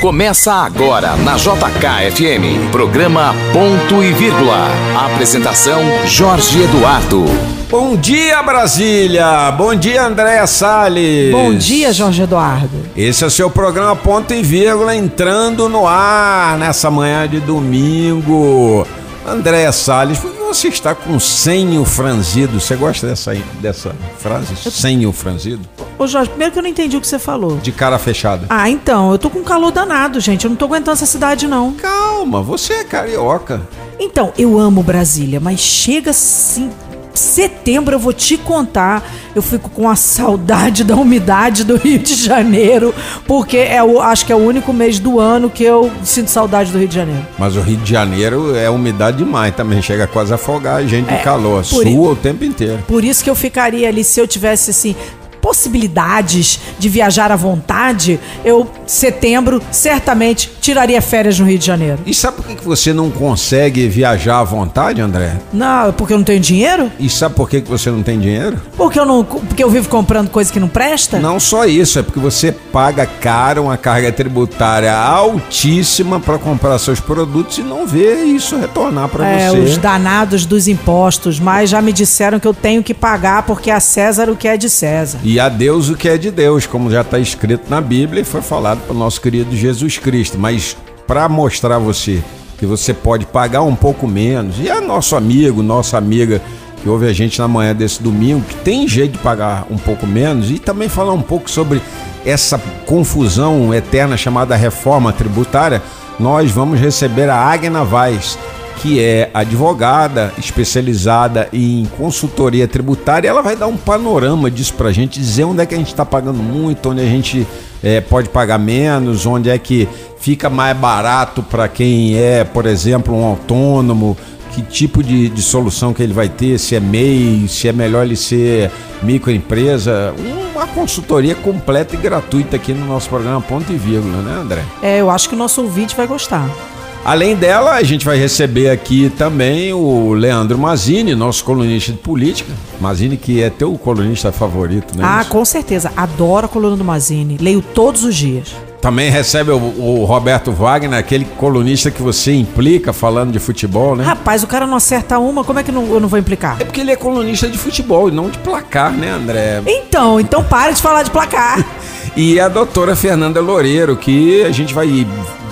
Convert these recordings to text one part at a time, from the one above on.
Começa agora na JKFM, programa Ponto e Vírgula. Apresentação Jorge Eduardo. Bom dia, Brasília! Bom dia, Andréa Salles! Bom dia, Jorge Eduardo! Esse é o seu programa Ponto e Vírgula entrando no ar nessa manhã de domingo. Andréa Salles, por que você está com senho franzido? Você gosta dessa, dessa frase? Senho franzido? Ô Jorge, primeiro que eu não entendi o que você falou. De cara fechada. Ah, então, eu tô com calor danado, gente. Eu não tô aguentando essa cidade, não. Calma, você é carioca. Então, eu amo Brasília, mas chega assim. Setembro eu vou te contar. Eu fico com a saudade da umidade do Rio de Janeiro, porque é o, acho que é o único mês do ano que eu sinto saudade do Rio de Janeiro. Mas o Rio de Janeiro é umidade demais também, chega quase a afogar a gente de calor, sua i- o tempo inteiro. Por isso que eu ficaria ali, se eu tivesse assim, possibilidades de viajar à vontade, eu, setembro, certamente tiraria férias no Rio de Janeiro. E sabe por que você não consegue viajar à vontade, André? Não, porque eu não tenho dinheiro? E sabe por que que você não tem dinheiro? Porque eu não, porque eu vivo comprando coisa que não presta? Não só isso, é porque você paga caro uma carga tributária altíssima para comprar seus produtos e não vê isso retornar para É, você. os danados dos impostos, mas já me disseram que eu tenho que pagar porque a César o que é de César. E a Deus o que é de Deus, como já está escrito na Bíblia e foi falado pelo nosso querido Jesus Cristo. Mas para mostrar a você que você pode pagar um pouco menos, e é nosso amigo, nossa amiga que ouve a gente na manhã desse domingo, que tem jeito de pagar um pouco menos, e também falar um pouco sobre essa confusão eterna chamada reforma tributária, nós vamos receber a Agna Vaz, que é advogada especializada em consultoria tributária. Ela vai dar um panorama disso pra gente, dizer onde é que a gente está pagando muito, onde a gente eh, pode pagar menos, onde é que fica mais barato para quem é, por exemplo, um autônomo. Que tipo de, de solução que ele vai ter, se é MEI, se é melhor ele ser microempresa, uma consultoria completa e gratuita aqui no nosso programa Ponto e Vírgula, né, André? É, eu acho que o nosso ouvinte vai gostar. Além dela, a gente vai receber aqui também o Leandro Mazini, nosso colunista de política. Mazini, que é teu colunista favorito, né? ah, com certeza. Adoro a coluna do Mazini. Leio todos os dias. Também recebe o, o Roberto Wagner, aquele colunista que você implica falando de futebol, né? Rapaz, o cara não acerta uma, como é que não- eu não vou implicar? É porque ele é colunista de futebol e não de placar, né, André? Então, então pare de falar de placar. E a doutora Fernanda Loureiro, que a gente vai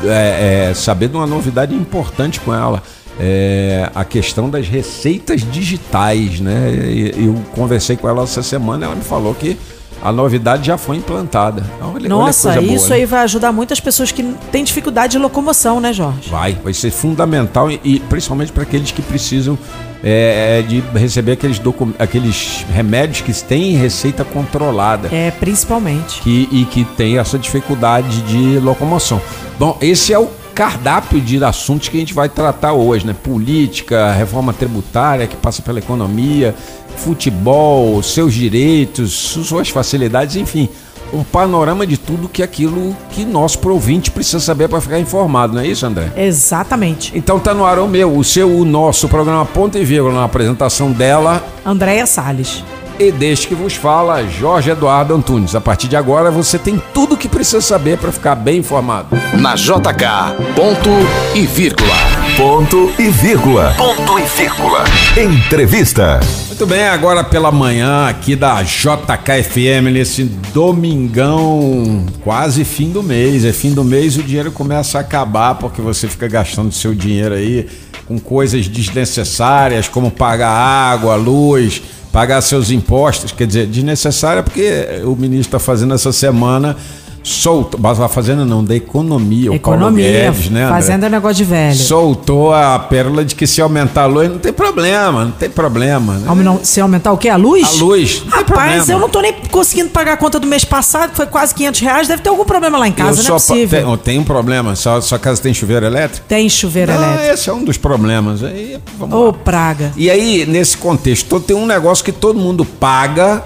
é, é, saber de uma novidade importante com ela. É, a questão das receitas digitais, né? Eu conversei com ela essa semana, ela me falou que a novidade já foi implantada. Olha- olha Nossa, que coisa boa, isso né? aí vai ajudar muitas pessoas que têm dificuldade de locomoção, né, Jorge? Vai, vai ser fundamental e, e principalmente para aqueles que precisam é, de receber aqueles, aqueles remédios que têm receita controlada. É, principalmente. que, e que tem essa dificuldade de locomoção. Bom, esse é o cardápio de assuntos que a gente vai tratar hoje, né? Política, reforma tributária que passa pela economia, futebol, seus direitos, suas facilidades, enfim. Um panorama de tudo que aquilo que nosso provinte precisa saber para ficar informado, não é isso, André? Exatamente. Então tá no ar o meu, o seu, o nosso programa Ponto e Vírgula na apresentação dela, Andréia Salles. E deste que vos fala, Jorge Eduardo Antunes. A partir de agora você tem tudo o que precisa saber para ficar bem informado. Na JK, ponto e vírgula. Ponto e vírgula. Ponto e vírgula. Entrevista. Muito bem, agora pela manhã aqui da JKFM, nesse domingão, quase fim do mês. É fim do mês e o dinheiro começa a acabar porque você fica gastando seu dinheiro aí com coisas desnecessárias, como pagar água, luz, pagar seus impostos. Quer dizer, desnecessária porque o ministro está fazendo essa semana solto, mas a fazenda não, da economia, o Paulo Economia, Guedes, né? André? fazenda é negócio de velho. Soltou a pérola de que se aumentar a luz não tem problema, não tem problema. Né? Aumen- Se aumentar o quê? A luz? A luz, não Rapaz, eu não tô nem conseguindo pagar a conta do mês passado, que foi quase 500 reais. Deve ter algum problema lá em casa, eu não é possível. Tem, tem um problema, sua, sua casa tem chuveiro elétrico? Tem chuveiro Ah, elétrico. esse é um dos problemas. Aí, vamos Ô, praga. E aí, nesse contexto, tem um negócio que todo mundo paga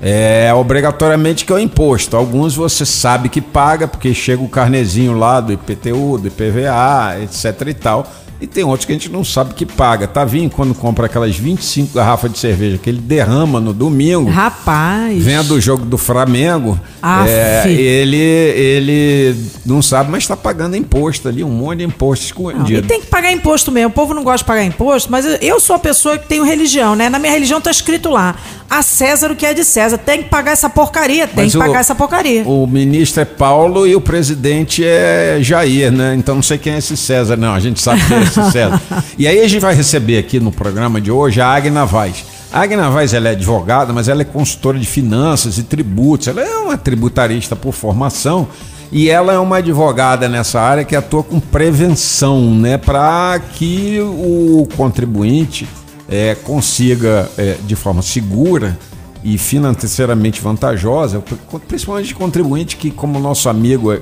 é, obrigatoriamente, que é o imposto. Alguns você sabe que paga, porque chega o carnezinho lá do IPTU, do IPVA, etc e tal. E tem outros que a gente não sabe que paga. Tá vindo quando compra aquelas 25 garrafas de cerveja que ele derrama no domingo. Rapaz. Vendo o jogo do Flamengo, é, ele, ele não sabe, mas está pagando imposto ali, um monte de imposto Não, e escondido. tem que pagar imposto mesmo. O povo não gosta de pagar imposto, mas eu- eu sou a pessoa que tenho religião, né? Na minha religião tá escrito lá: a César o que é de César. Tem que pagar essa porcaria, tem Mas que o- pagar essa porcaria. O ministro é Paulo e o presidente é Jair, né? Então não sei quem é esse César, não. A gente sabe quem é esse César. e aí a gente vai receber aqui no programa de hoje a Agna Vaz. A Agna Vaz ela é advogada, mas ela é consultora de finanças e tributos. Ela é uma tributarista por formação. E ela é uma advogada nessa área que atua com prevenção, né? Para que o contribuinte eh, consiga, eh, de forma segura, e financeiramente vantajosa, principalmente contribuinte que, como nosso amigo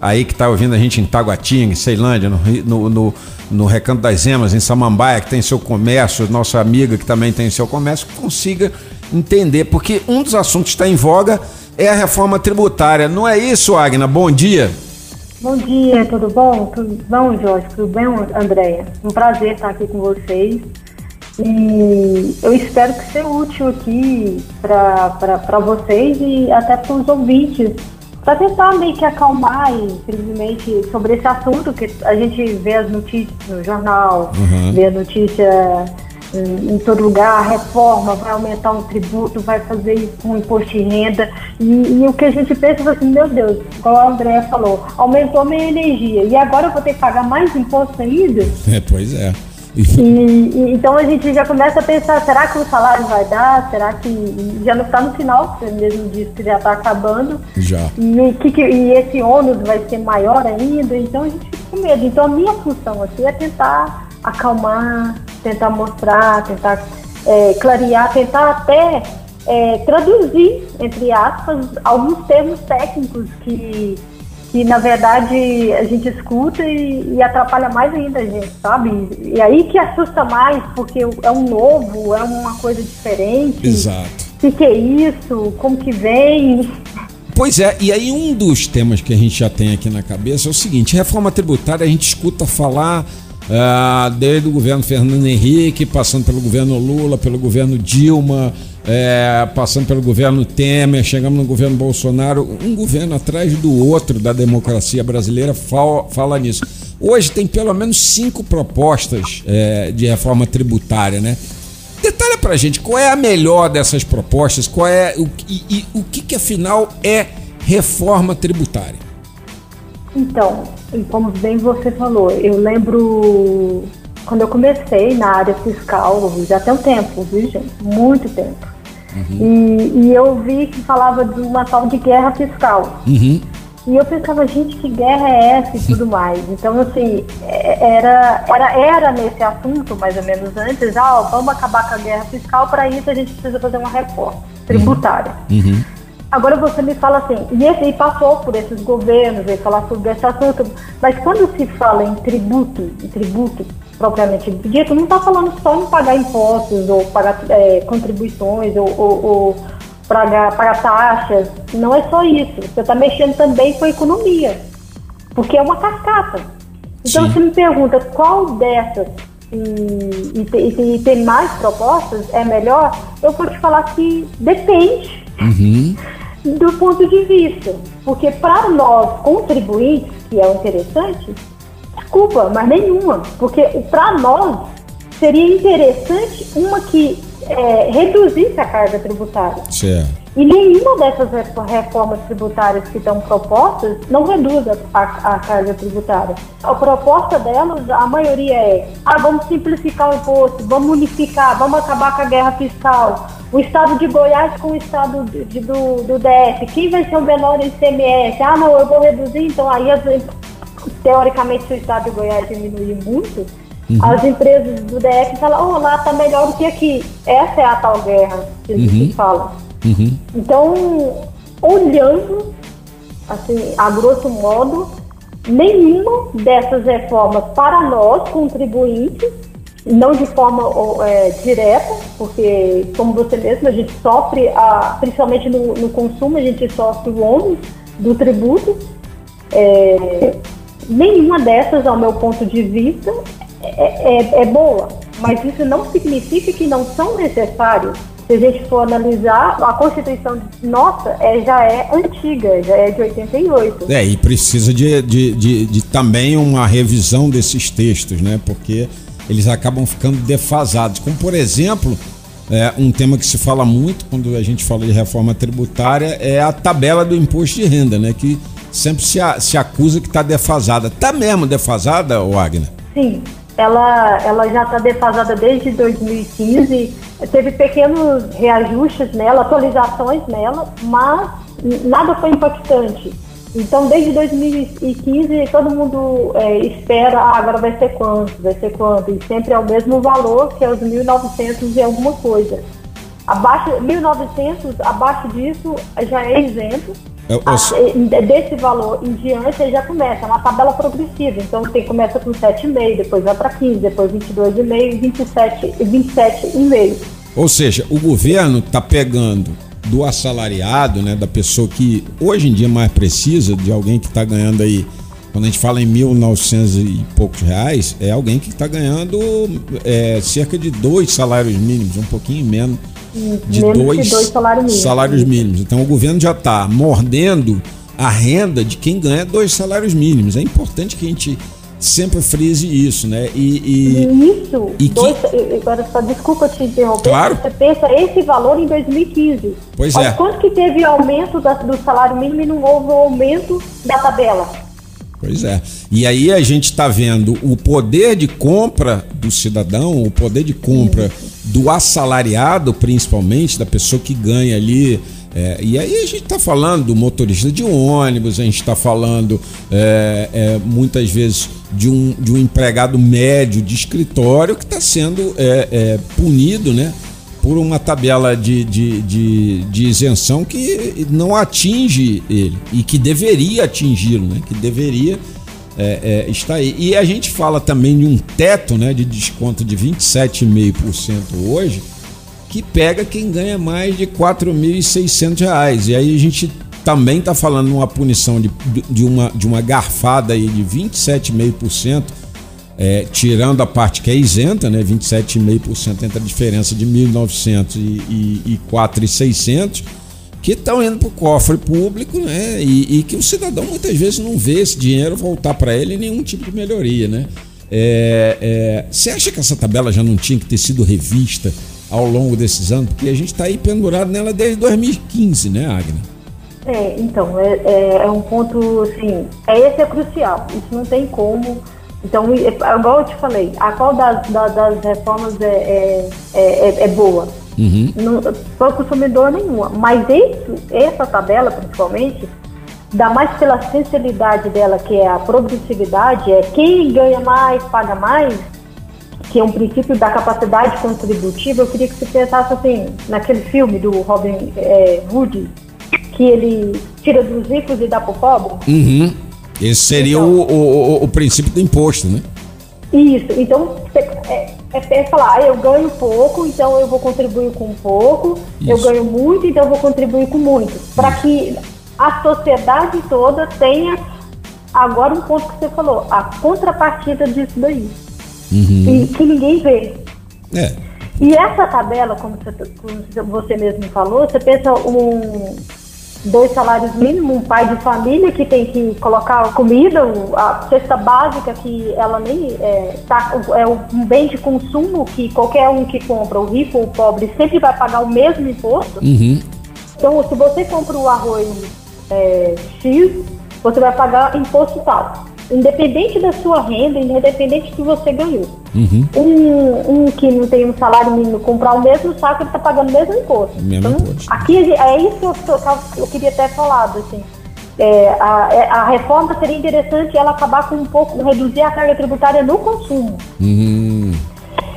aí que está ouvindo a gente em Taguatinga, em Ceilândia, no, no, no, no Recanto das Emas, em Samambaia, que tem seu comércio, nossa amiga que também tem seu comércio, consiga entender, porque um dos assuntos que está em voga é a reforma tributária. Não é isso, Agna? Bom dia. Bom dia, tudo bom? Tudo bom, Jorge? Tudo bem, Andréia? Um prazer estar aqui com vocês. E eu espero que seja útil aqui para vocês e até para os ouvintes, para tentar meio que acalmar e simplesmente sobre esse assunto que a gente vê as notícias no jornal, vê a notícia em, em todo lugar, reforma, vai aumentar o tributo, vai fazer isso com imposto de renda. E, e o que a gente pensa assim, meu Deus, igual a Andréa falou, aumentou minha energia e agora eu vou ter que pagar mais imposto ainda? É, pois é. E, então a gente já começa a pensar, será que o salário vai dar? Será que já não está no final, você mesmo disse que já está acabando. Já. E, que- e esse ônus vai ser maior ainda, então a gente fica com medo. Então a minha função aqui é tentar acalmar, tentar mostrar, tentar é, clarear, tentar até é, traduzir, entre aspas, alguns termos técnicos que, que na verdade a gente escuta e, e atrapalha mais ainda a gente, sabe? E aí que assusta mais, porque é um novo, é uma coisa diferente. Exato. O que, que é isso? Como que vem? Pois é, e aí um dos temas que a gente já tem aqui na cabeça é o seguinte: reforma tributária a gente escuta falar ah, desde o governo Fernando Henrique, passando pelo governo Lula, pelo governo Dilma, eh, passando pelo governo Temer, chegamos no governo Bolsonaro, um governo atrás do outro da democracia brasileira fala, fala nisso. Hoje tem pelo menos cinco propostas eh, de reforma tributária, né? Detalha pra gente qual é a melhor dessas propostas, qual é o, e, e o que, que afinal é reforma tributária. Então, como bem você falou, eu lembro quando eu comecei na área fiscal, já tem um tempo, viu gente? Muito tempo. E, e eu vi que falava de uma tal de guerra fiscal. Uhum. E eu pensava, gente, que guerra é essa e tudo mais. Então, assim, é- era, era, era nesse assunto, mais ou menos antes, ah, ó, vamos acabar com a guerra fiscal, para isso a gente precisa fazer uma reforma tributária. Uhum. Agora você me fala assim, e esse e passou por esses governos, veio falar sobre esse assunto, mas quando se fala em tributo, em tributo propriamente dito, não está falando só em pagar impostos ou pagar é, contribuições ou, ou, ou pagar, pagar taxas, não é só isso. Você está mexendo também com a economia, porque é uma cascata. Então Sim. você me pergunta qual dessas e, e, e e tem mais propostas é melhor, eu vou te falar que depende Uhum. do ponto de vista. Porque para nós contribuintes, que é o interessante, desculpa, mas nenhuma. Porque para nós seria interessante uma que é, reduzisse a carga tributária. Certo. E nenhuma dessas refor- reformas tributárias que estão propostas não reduz a, a- a carga tributária. A proposta delas, a maioria é: ah, vamos simplificar o imposto, vamos unificar, vamos acabar com a guerra fiscal. O estado de Goiás com o estado de- de- do, do DF, quem vai ser o menor ICMS? Ah, não, eu vou reduzir, então aí as, teoricamente se o estado de Goiás diminuir muito, as empresas do DF falam, oh, lá está melhor do que aqui. Essa é a tal guerra que a gente fala. Uhum. Então, olhando, assim, a grosso modo, nenhuma dessas reformas para nós, contribuintes, não de forma é, direta, porque, como você mesmo, a gente sofre, a, principalmente no, no consumo, a gente sofre o ônus do tributo. É, nenhuma dessas, ao meu ponto de vista, é, é, é boa, mas isso não significa que não são necessários se a gente for analisar, a Constituição nossa é, já é antiga, já é de 88. É, e precisa de, de, de, de, também uma revisão desses textos, né? Porque eles acabam ficando defasados. Como, por exemplo, é, um tema que se fala muito quando a gente fala de reforma tributária é a tabela do imposto de renda, né? Que sempre se, a, se acusa que está defasada. Está mesmo defasada, Wagner? Sim, ela, ela já está defasada desde 2015. Teve pequenos reajustes nela, atualizações nela, mas nada foi impactante. Então, desde 2015, todo mundo é, espera, ah, agora vai ser quanto, vai ser quanto, e sempre é o mesmo valor, que é os 1.900 e alguma coisa. Abaixo, 1.900, abaixo disso, já é isento. Eu... A, desse valor em diante, já começa, é uma tabela progressiva. Então, tem, começa com 7,5, depois vai para 15, depois 22,5, 27, 27,5. Ou seja, o governo está pegando do assalariado, né, da pessoa que hoje em dia mais precisa, de alguém que está ganhando aí, quando a gente fala em 1.900 e poucos reais, é alguém que está ganhando é, cerca de dois salários mínimos, um pouquinho menos de dois, dois salários, mínimos. salários mínimos. Então o governo já está mordendo a renda de quem ganha dois salários mínimos. É importante que a gente sempre frise isso, né? E, e isso. E dois, que... Agora só desculpa te interromper. Claro. Você pensa esse valor em 2015. Pois Olha é. Quanto que teve aumento da, do salário mínimo e não houve aumento da tabela? Pois é. E aí a gente está vendo o poder de compra do cidadão, o poder de compra do assalariado, principalmente, da pessoa que ganha ali é, e aí a gente está falando do motorista de ônibus, a gente está falando é, é, muitas vezes de um, de um empregado médio de escritório que está sendo é, é, punido né, por uma tabela de, de, de, de, isenção que não atinge ele e que deveria atingi-lo, né, que deveria é, estar aí. E a gente fala também de um teto né, de desconto de 27,5% hoje que pega quem ganha mais de R$ 4.600. E aí a gente também está falando de uma punição de, de, uma, de uma garfada aí de 27,5%, é, tirando a parte que é isenta, né? 27,5% entre a diferença de 1.900 e, e, e 4.600 que estão indo para o cofre público, né? E, e, que o cidadão muitas vezes não vê esse dinheiro voltar para ele nenhum tipo de melhoria, né? É, é, você acha que essa tabela já não tinha que ter sido revista ao longo desses anos? Porque a gente está aí pendurado nela desde 2015, né, Agnes? É, então, é, é, é, um ponto, assim, é, esse é crucial, isso não tem como. Então, é, igual eu te falei, a qual das, das, das reformas é, é, é, é boa? Uhum. para o consumidor nenhuma. Mas isso, essa tabela, principalmente, dá mais pela sensibilidade dela, que é a progressividade, é quem ganha mais, paga mais, que é um princípio da capacidade contributiva, eu queria que você pensasse assim, naquele filme do Robin é, Hood, que ele tira dos ricos e dá para o pobre. Uhum. Esse seria então, o, o, o, princípio do imposto, né? Isso, então é, é, falar, ah, eu ganho pouco, então eu vou contribuir com pouco, isso. eu ganho muito, então eu vou contribuir com muito. Para que a sociedade toda tenha agora um ponto que você falou, a contrapartida disso daí uhum. e que ninguém vê. É. E essa tabela, como você, como você mesmo falou, você pensa um dois salários mínimos, um pai de família que tem que colocar comida, a cesta básica que ela nem é, tá, é um bem de consumo que qualquer um que compra, o rico ou o pobre, sempre vai pagar o mesmo imposto. Uhum. Então, se você compra o arroz é, X, você vai pagar imposto tal independente da sua renda, independente do que você ganhou. Uhum. Um, um, que não tem um salário mínimo comprar o mesmo saco, ele está pagando o mesmo imposto. Mesmo então, imposto. Aqui é isso que eu, eu queria ter falado, assim. É, a, é, a, reforma seria interessante ela acabar com um pouco, reduzir a carga tributária no consumo. Uhum.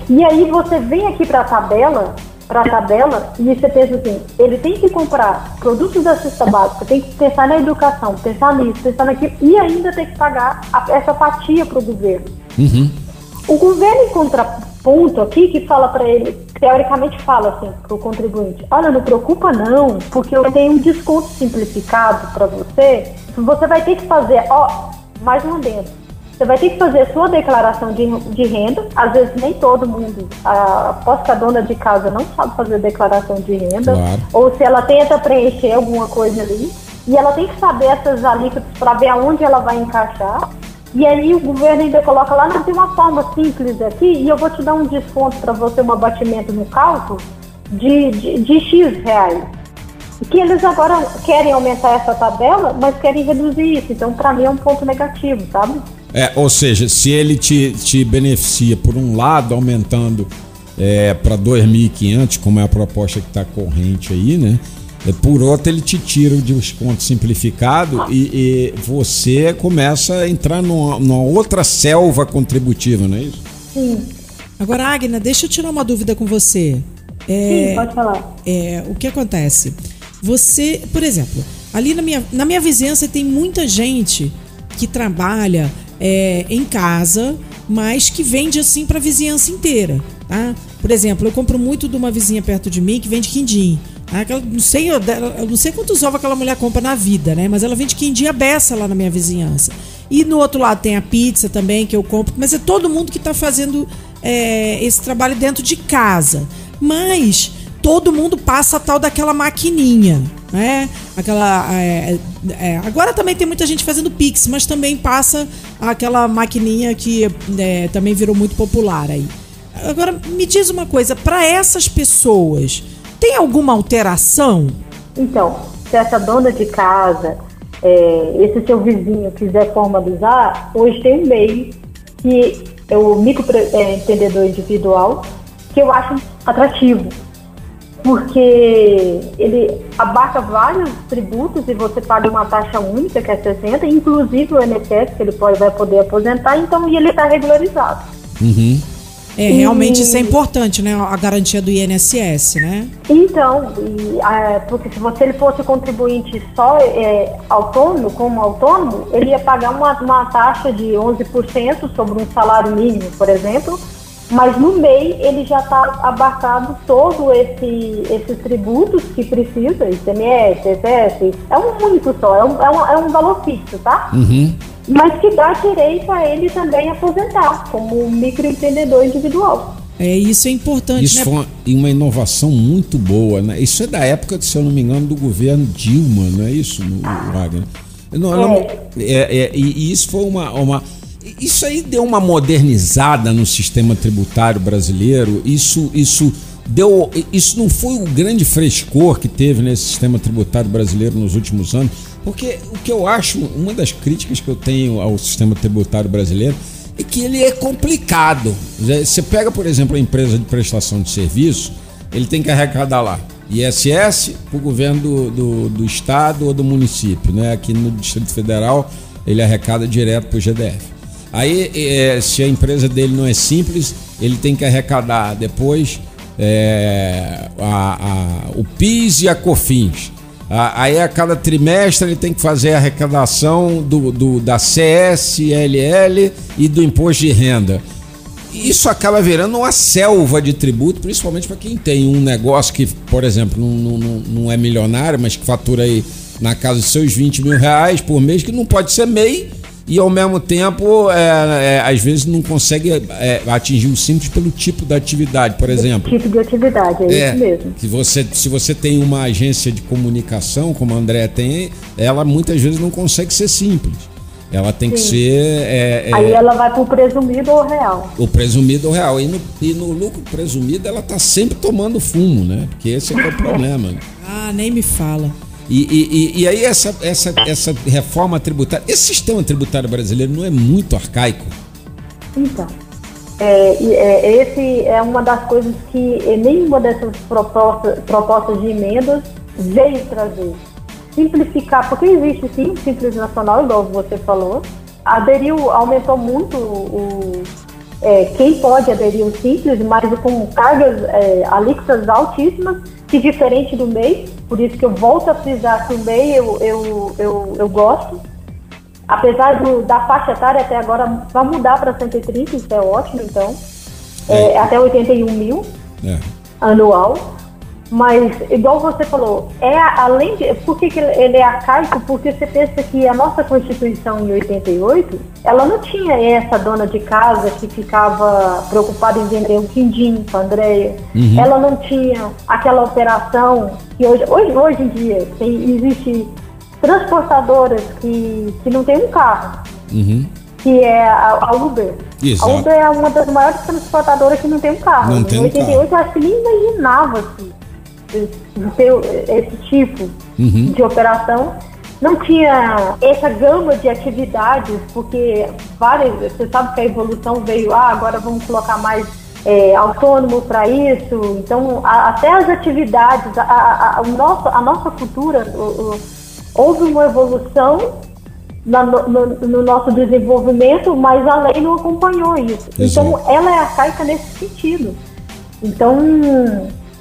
E aí você vem aqui para a tabela para a tabela e você pensa assim, ele tem que comprar produtos da cesta básica, tem que pensar na educação, pensar nisso, pensar naquilo e ainda tem que pagar a, essa fatia para o governo. Uhum. O governo em contraponto aqui que fala para ele, teoricamente fala assim para o contribuinte, olha, não preocupa não, porque eu tenho um desconto simplificado para você, você vai ter que fazer, ó, mais um adendo, Você vai ter que fazer a sua declaração de, de renda. Às vezes nem todo mundo, a, posso que a dona de casa não sabe fazer declaração de renda, Claro. ou se ela tenta preencher alguma coisa ali, e ela tem que saber essas alíquotas para ver aonde ela vai encaixar. E aí o governo ainda coloca lá, não tem uma forma simples aqui, e eu vou te dar um desconto para você, um abatimento no cálculo de, de, de X reais. E que eles agora querem aumentar essa tabela, mas querem reduzir isso. Então, para mim, é um ponto negativo, sabe? É, ou seja, se ele te, te beneficia, por um lado, aumentando é, para 2.500, como é a proposta que está corrente aí, né? É, por outro, ele te tira o desconto simplificado e, e você começa a entrar numa, numa outra selva contributiva, não é isso? Sim, Agora, Agna, deixa eu tirar uma dúvida com você. É, sim, pode falar. é, o que acontece? Você, por exemplo, ali na minha, na minha vizinhança tem muita gente que trabalha é, em casa, mas que vende assim para a vizinhança inteira, tá? Por exemplo, eu compro muito de uma vizinha perto de mim que vende quindim. tá? Aquela- não, sei, eu, eu não sei quantos ovos aquela mulher compra na vida, né? Mas ela vende quindim a beça lá na minha vizinhança. E no outro lado tem a pizza também que eu compro, mas é todo mundo que está fazendo é, esse trabalho dentro de casa. Mas todo mundo passa a tal daquela maquininha, né? Aquela. é, é, agora também tem muita gente fazendo Pix, mas também passa aquela maquininha que é, também virou muito popular aí. Agora, me diz uma coisa, para essas pessoas, tem alguma alteração? Então, se essa dona de casa, é, esse seu vizinho quiser formalizar, hoje tem MEI, que é o microempreendedor individual, que eu acho atrativo. Porque ele abarca vários tributos e você paga uma taxa única, que é 60, inclusive o INSS, que ele pode, vai poder aposentar, então e ele está regularizado. Uhum. É, realmente isso é importante, né? A garantia do INSS, né? Então, e, ah, porque se você ele fosse contribuinte só é, autônomo, como autônomo, ele ia pagar uma, uma taxa de 11% sobre um salário mínimo, por exemplo, mas no MEI ele já está abarcado todo esse, esses tributos que precisa, ICMS, ISS, é um único só, é um, é um, é um valor fixo, tá? Uhum. Mas que dá direito a ele também aposentar, como microempreendedor individual. É, isso é importante, Isso né? foi uma, e uma inovação muito boa, né? Isso é da época, se eu não me engano, do governo Dilma, não é isso, Wagner? Não, não- É. é, é, e, e isso foi uma, uma. Isso aí deu uma modernizada no sistema tributário brasileiro. Isso, isso deu. Isso não foi o grande frescor que teve nesse sistema tributário brasileiro nos últimos anos. Porque o que eu acho, uma das críticas que eu tenho ao sistema tributário brasileiro é que ele é complicado. Você pega, por exemplo, a empresa de prestação de serviço, ele tem que arrecadar lá ISS para o governo do, do, do estado ou do município. Né? Aqui no Distrito Federal, ele arrecada direto para o GDF. Aí, eh, se a empresa dele não é simples, ele tem que arrecadar depois eh, a- a- o PIS e a COFINS. Aí a cada trimestre ele tem que fazer a arrecadação do, do- da CSLL e do imposto de renda. Isso acaba virando uma selva de tributo, principalmente para quem tem um negócio que, por exemplo, não, não- não, não é milionário, mas que fatura aí na casa dos seus 20 mil reais por mês, que não pode ser MEI e ao mesmo tempo, é, é, às vezes, não consegue é, atingir o simples pelo tipo da atividade, por exemplo. Tipo de atividade, é, É, isso mesmo. que você, se você tem uma agência de comunicação, como a Andrea tem, ela muitas vezes não consegue ser simples. Ela tem que Sim. ser é, é, Aí ela vai pro presumido ou real. o presumido real. E no, e no lucro presumido ela tá sempre tomando fumo, né? Porque esse é, que é o problema. Ah, nem me fala. E, e, e- aí essa, essa, essa reforma tributária, esse sistema tributário brasileiro não é muito arcaico? Então, é, é, esse é uma das coisas que nenhuma dessas propostas, propostas de emendas veio trazer. Simplificar, porque existe sim o Simples Nacional, igual você falou. Aderiu, aumentou muito o, é, quem pode aderir ao Simples, mas com cargas, é, alíquotas altíssimas, que diferente do MEI, por isso que eu volto a frisar que o MEI eu, eu, eu, eu gosto. Apesar do- da faixa etária até agora vai mudar para 130, isso é ótimo, então. É, É. até 81 mil É. anual. Mas, igual você falou, é além de. Por que, que ele é arcaico? Porque você pensa que a nossa Constituição em 88, ela não tinha essa dona de casa que ficava preocupada em vender um quindim para Andréia. Uhum. Ela não tinha aquela operação que hoje, hoje, hoje em dia tem, existe transportadoras que, que não tem um carro. Uhum. Que é a, Uber. Exato. A Uber é uma das maiores transportadoras que não tem um carro. Não tem em 88 um carro. eu acho que nem imaginava assim de ter esse tipo Uhum. de operação. Não tinha essa gama de atividades, porque várias, você sabe que a evolução veio, ah, agora vamos colocar mais é, autônomo para isso. Então, a- até as atividades, a, a, a, nosso, a nossa cultura, o- o- houve uma evolução na- no, no- no nosso desenvolvimento, mas a lei não acompanhou isso. Exato. Então, ela é arcaica nesse sentido. Então,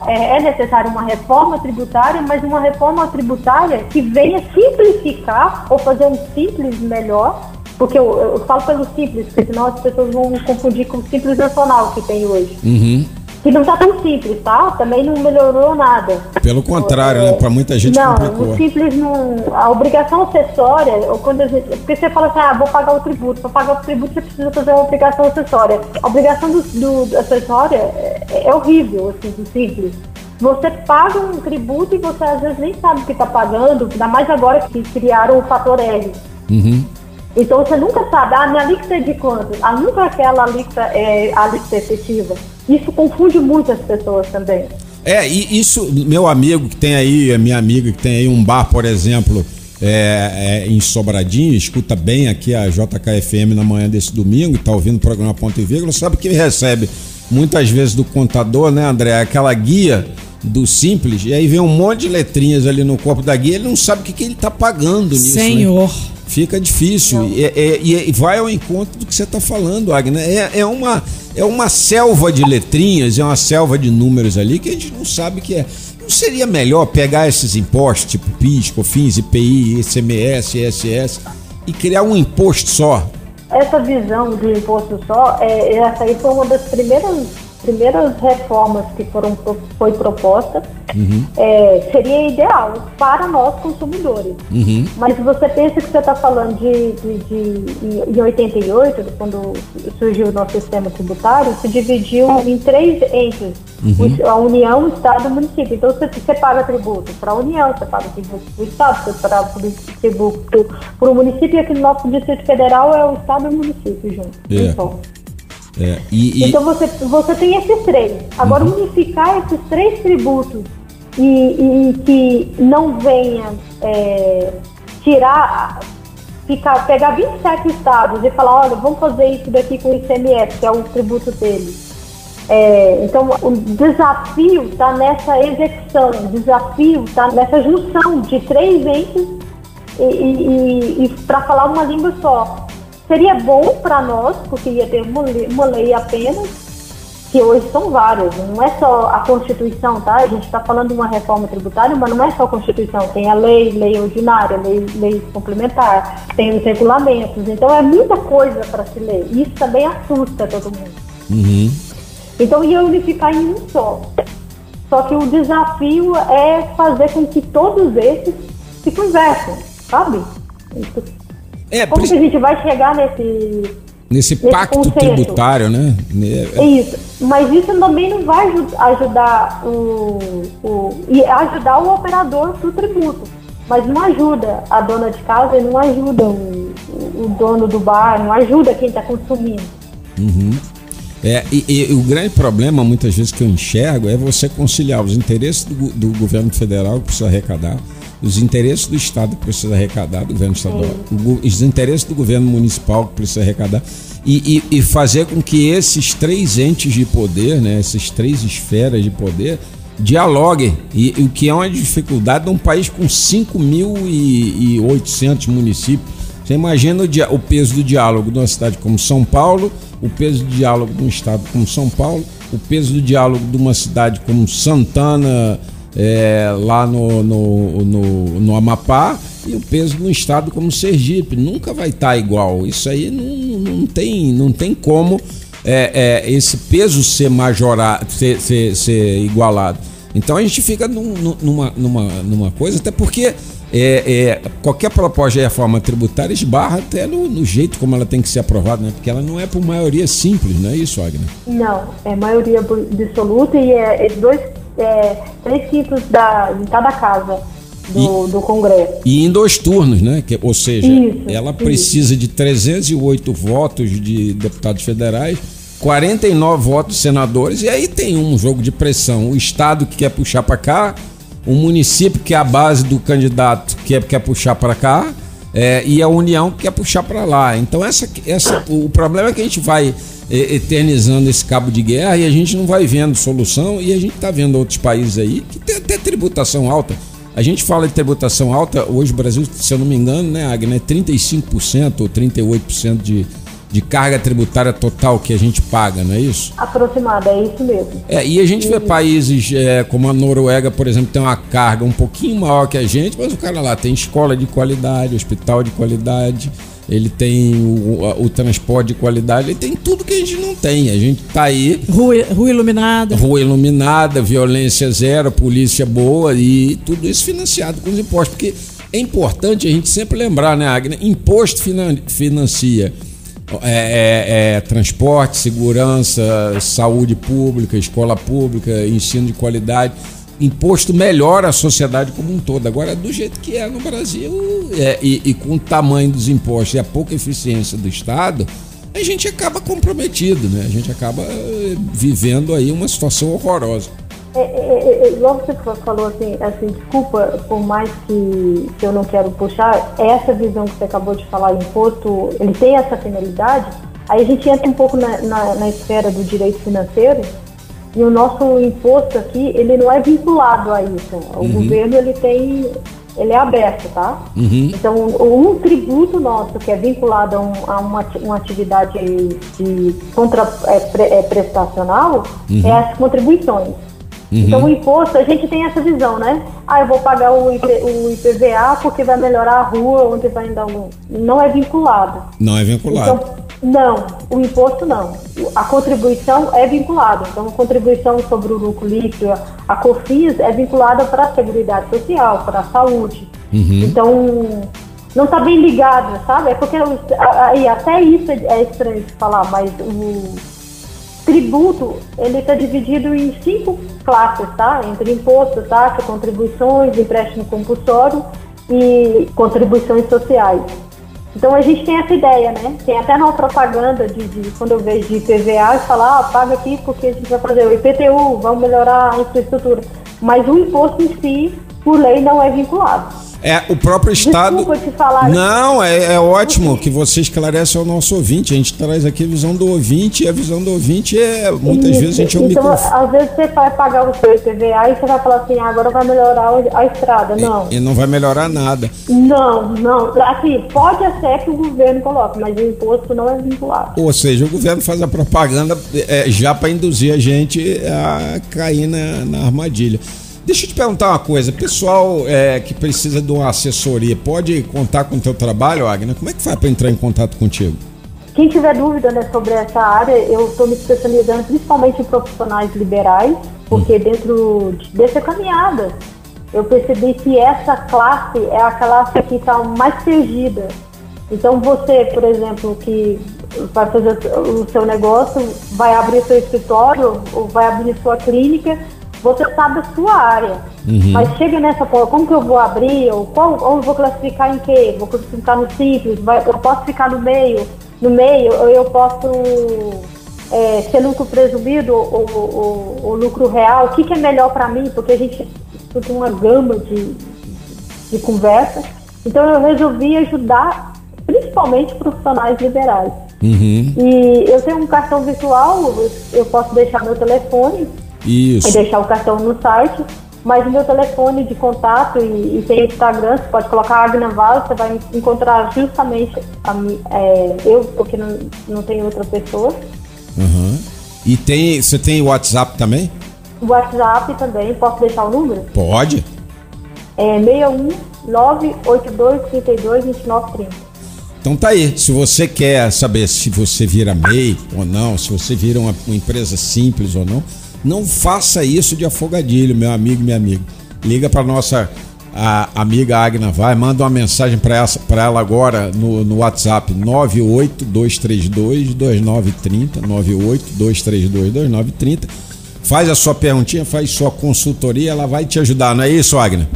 é, é necessária uma reforma tributária, mas uma reforma tributária que venha simplificar ou fazer um simples melhor, porque eu, eu falo pelo simples, porque senão as pessoas vão confundir com o simples nacional que tem hoje. Uhum. Que não está tão simples, tá? Também não melhorou nada. Pelo contrário, né? Para muita gente não, complicou. o simples não. A obrigação acessória, ou quando a gente, porque você fala assim, ah, vou pagar o tributo. Para pagar o tributo você precisa fazer uma obrigação acessória. A obrigação do, do- do acessória é, é horrível, assim, do simples. Você paga um tributo e você às vezes nem sabe o que está pagando, ainda mais agora que criaram o fator R. Uhum. Então você nunca sabe, ah, minha alíquota é de quanto? Ah, nunca aquela alíquota é a alíquota efetiva. Isso confunde muito as pessoas também. É, e isso, meu amigo que tem aí, minha amiga que tem aí um bar, por exemplo, é, é, em Sobradinho, escuta bem aqui a JKFM na manhã desse domingo, tá ouvindo o programa Ponto e Vírgula, sabe que recebe muitas vezes do contador, né, André? Aquela guia do Simples, e aí vem um monte de letrinhas ali no corpo da guia, ele não sabe o que, que ele tá pagando nisso. né? Senhor. Fica difícil. E, é- e- e vai ao encontro do que você está falando, Agnes. É, é, uma, é uma selva de letrinhas, é uma selva de números ali que a gente não sabe o que é. Não seria melhor pegar esses impostos, tipo PIS, COFINS, IPI, ICMS, ISS, e criar um imposto só? Essa visão do imposto só, é, essa aí foi uma das primeiras, primeiras reformas que foram, foi proposta. É, seria ideal para nós consumidores. Uhum. Mas se você pensa que você está falando de, de, de- em 88, quando surgiu o nosso sistema tributário, se dividiu em três entes: O- a União, o Estado e o município. Então você, paga tributo para a União, você paga tributo para o Estado, você paga tributo para o município, e aqui no nosso Distrito Federal é o Estado e o município junto. É. Então, É, e, e- então você, você tem esses três. Agora, unificar esses três tributos e, e que não venha é, tirar, ficar, pegar 27 estados e falar, olha, vamos fazer isso daqui com o ICMS, que é o tributo deles. É, então, o desafio está nessa execução, o desafio está nessa junção de três entes e, e, e para falar uma língua só. Seria bom para nós, porque ia ter uma lei, uma lei apenas, que hoje são várias, não é só a Constituição, tá? A gente está falando de uma reforma tributária, mas não é só a Constituição, tem a lei, lei ordinária, lei, lei complementar, tem os regulamentos, então é muita coisa para se ler. Isso também assusta todo mundo. Uhum. Então ia unificar em um só. Só que o desafio é fazer com que todos esses se conversem, sabe? Isso. É, Como que a gente vai chegar nesse. nesse nesse pacto tributário, né? É- isso. Mas isso também não vai aju- ajudar o, o. e ajudar o operador do tributo. Mas não ajuda a dona de casa e não ajuda o, o- dono do bar, não ajuda quem está consumindo. É, e, e o grande problema, muitas vezes, que eu enxergo é você conciliar os interesses do, do governo federal, que precisa arrecadar, os interesses do Estado, que precisa arrecadar, do governo estadual, o os interesses do governo municipal, que precisa arrecadar, e, e- e fazer com que esses três entes de poder, né, essas três esferas de poder, dialoguem. E, e o que é uma dificuldade num país com 5.800 municípios. Você imagina o, o peso do diálogo numa cidade como São Paulo, o peso do diálogo de um estado como São Paulo, o peso do diálogo de uma cidade como Santana, é, lá no, no, no, no Amapá, e o peso um estado como Sergipe. Nunca vai estar igual. Isso aí não, não, tem, não tem como é, é, esse peso ser majorado, ser, ser, ser igualado. Então a gente fica num- numa, numa, numa coisa, até porque é, é, qualquer proposta de reforma tributária esbarra até no, no jeito como ela tem que ser aprovada, né? Porque ela não é por maioria simples, não é isso, Agner? Não, é maioria absoluta e é, é dois, é, três quintos da, de cada casa do, do Congresso. E em dois turnos, né? Que, ou seja, Isso, ela isso. precisa de 308 votos de deputados federais, 49 votos senadores, e aí tem um jogo de pressão. O Estado que quer puxar para cá, o município que é a base do candidato que quer, quer puxar para cá, é, e a União que quer puxar para lá. Então, essa, essa, o problema é que a gente vai é, eternizando esse cabo de guerra e a gente não vai vendo solução, e a gente está vendo outros países aí que tem até tributação alta. A gente fala de tributação alta, hoje o Brasil, se eu não me engano, né, Agner, é 35% ou 38% de, de carga tributária total que a gente paga, não é isso? Aproximada, é isso mesmo. É, e a gente vê países é, como a Noruega, por exemplo, tem uma carga um pouquinho maior que a gente, mas o cara lá tem escola de qualidade, hospital de qualidade, ele tem o, a- o transporte de qualidade, ele tem tudo que a gente não tem. A gente tá aí Rua, rua iluminada. rua iluminada, violência zero, polícia boa e tudo isso financiado com os impostos. Porque é importante a gente sempre lembrar, né, Agner? Imposto finan- financia é, é- é transporte, segurança, saúde pública, escola pública, ensino de qualidade. Imposto melhora a sociedade como um todo. Agora, do jeito que é no Brasil é, e, e com o tamanho dos impostos e a pouca eficiência do Estado, a gente acaba comprometido, né? A gente acaba eh, vivendo aí uma situação horrorosa. É, é, é, é, igual você fa- falou assim, assim, desculpa, por mais que, que eu não quero puxar, essa visão que você acabou de falar, imposto, ele tem essa finalidade, aí a gente entra um pouco na, na, na esfera do direito financeiro, e o nosso imposto aqui, ele não é vinculado a isso. O governo, ele tem, ele é aberto, tá? Então, um, tributo nosso que é vinculado a, um- a uma, uma atividade de contra, é, pre- é, prestacional é as contribuições. Então, o imposto, a gente tem essa visão, né? Ah, eu vou pagar o, IP, o IPVA porque vai melhorar a rua onde vai dar um... Não é vinculado. Não é vinculado. Então, não, o imposto não. A contribuição é vinculada. Então, a contribuição sobre o lucro líquido, a- COFINS, é vinculada para a Seguridade Social, para a saúde. Então, não está bem ligado, sabe? É porque, os- a- a- e até isso é é estranho de falar, mas o tributo, ele está dividido em cinco classes, tá? Entre imposto, taxa, contribuições, empréstimo compulsório e contribuições sociais. Então a gente tem essa ideia, né? Tem até na propaganda de, de- quando eu vejo de IPVA, falar, ah, paga aqui porque a gente vai fazer o IPTU, vamos melhorar a infraestrutura. Mas o imposto em si, por lei, não é vinculado. É, o próprio Estado. Desculpa te falar. Não, é, é ótimo que você esclarece ao nosso ouvinte. A gente traz aqui a visão do ouvinte e a visão do ouvinte é. Muitas Isso. vezes a gente é um Então, microfone. às vezes você vai pagar o seu IPVA e você vai falar assim, ah, agora vai melhorar a estrada. Não. E não vai melhorar nada. Não, não. Assim, pode ser que o governo coloque, mas o imposto não é vinculado. Ou seja, o governo faz a propaganda é, já para induzir a gente a cair na, na armadilha. Deixa eu te perguntar uma coisa, pessoal é, que precisa de uma assessoria, pode contar com o teu trabalho, Agner? Como é que faz para entrar em contato contigo? Quem tiver dúvida né, sobre essa área, eu estou me especializando principalmente em profissionais liberais, porque dentro de- dessa caminhada eu percebi que essa classe é a classe que está mais perdida. Então você, por exemplo, que vai fazer o seu negócio, vai abrir seu escritório ou vai abrir sua clínica, você sabe a sua área. Mas chega nessa porra, como que eu vou abrir? Ou qual, ou eu vou classificar em quê? Vou classificar no simples? Vai- eu posso ficar no meio? No meio, ou eu posso é, ser lucro presumido ou, ou- ou lucro real? O que, que é melhor para mim? Porque a gente escuta uma gama de, de conversa. Então eu resolvi ajudar principalmente profissionais liberais. E eu tenho um cartão virtual, eu posso deixar meu telefone e Isso. deixar o cartão no site, mas o meu telefone de contato e, e tem Instagram, você pode colocar Agna Val, você vai encontrar justamente a, é, eu, porque não, não tem outra pessoa. Aham. E tem, você tem WhatsApp também? WhatsApp também, posso deixar o número? Pode. É 61 982 32 29 30. Então tá aí. Se você quer saber se você vira MEI ou não, se você vira uma, uma empresa simples ou não, Não faça isso de afogadilho, meu amigo minha amiga. Liga para nossa amiga Agna vai, manda uma mensagem para ela agora no, no WhatsApp 982322930, 982322930. Faz a sua perguntinha, faz sua consultoria, ela vai te ajudar, não é isso, Agna?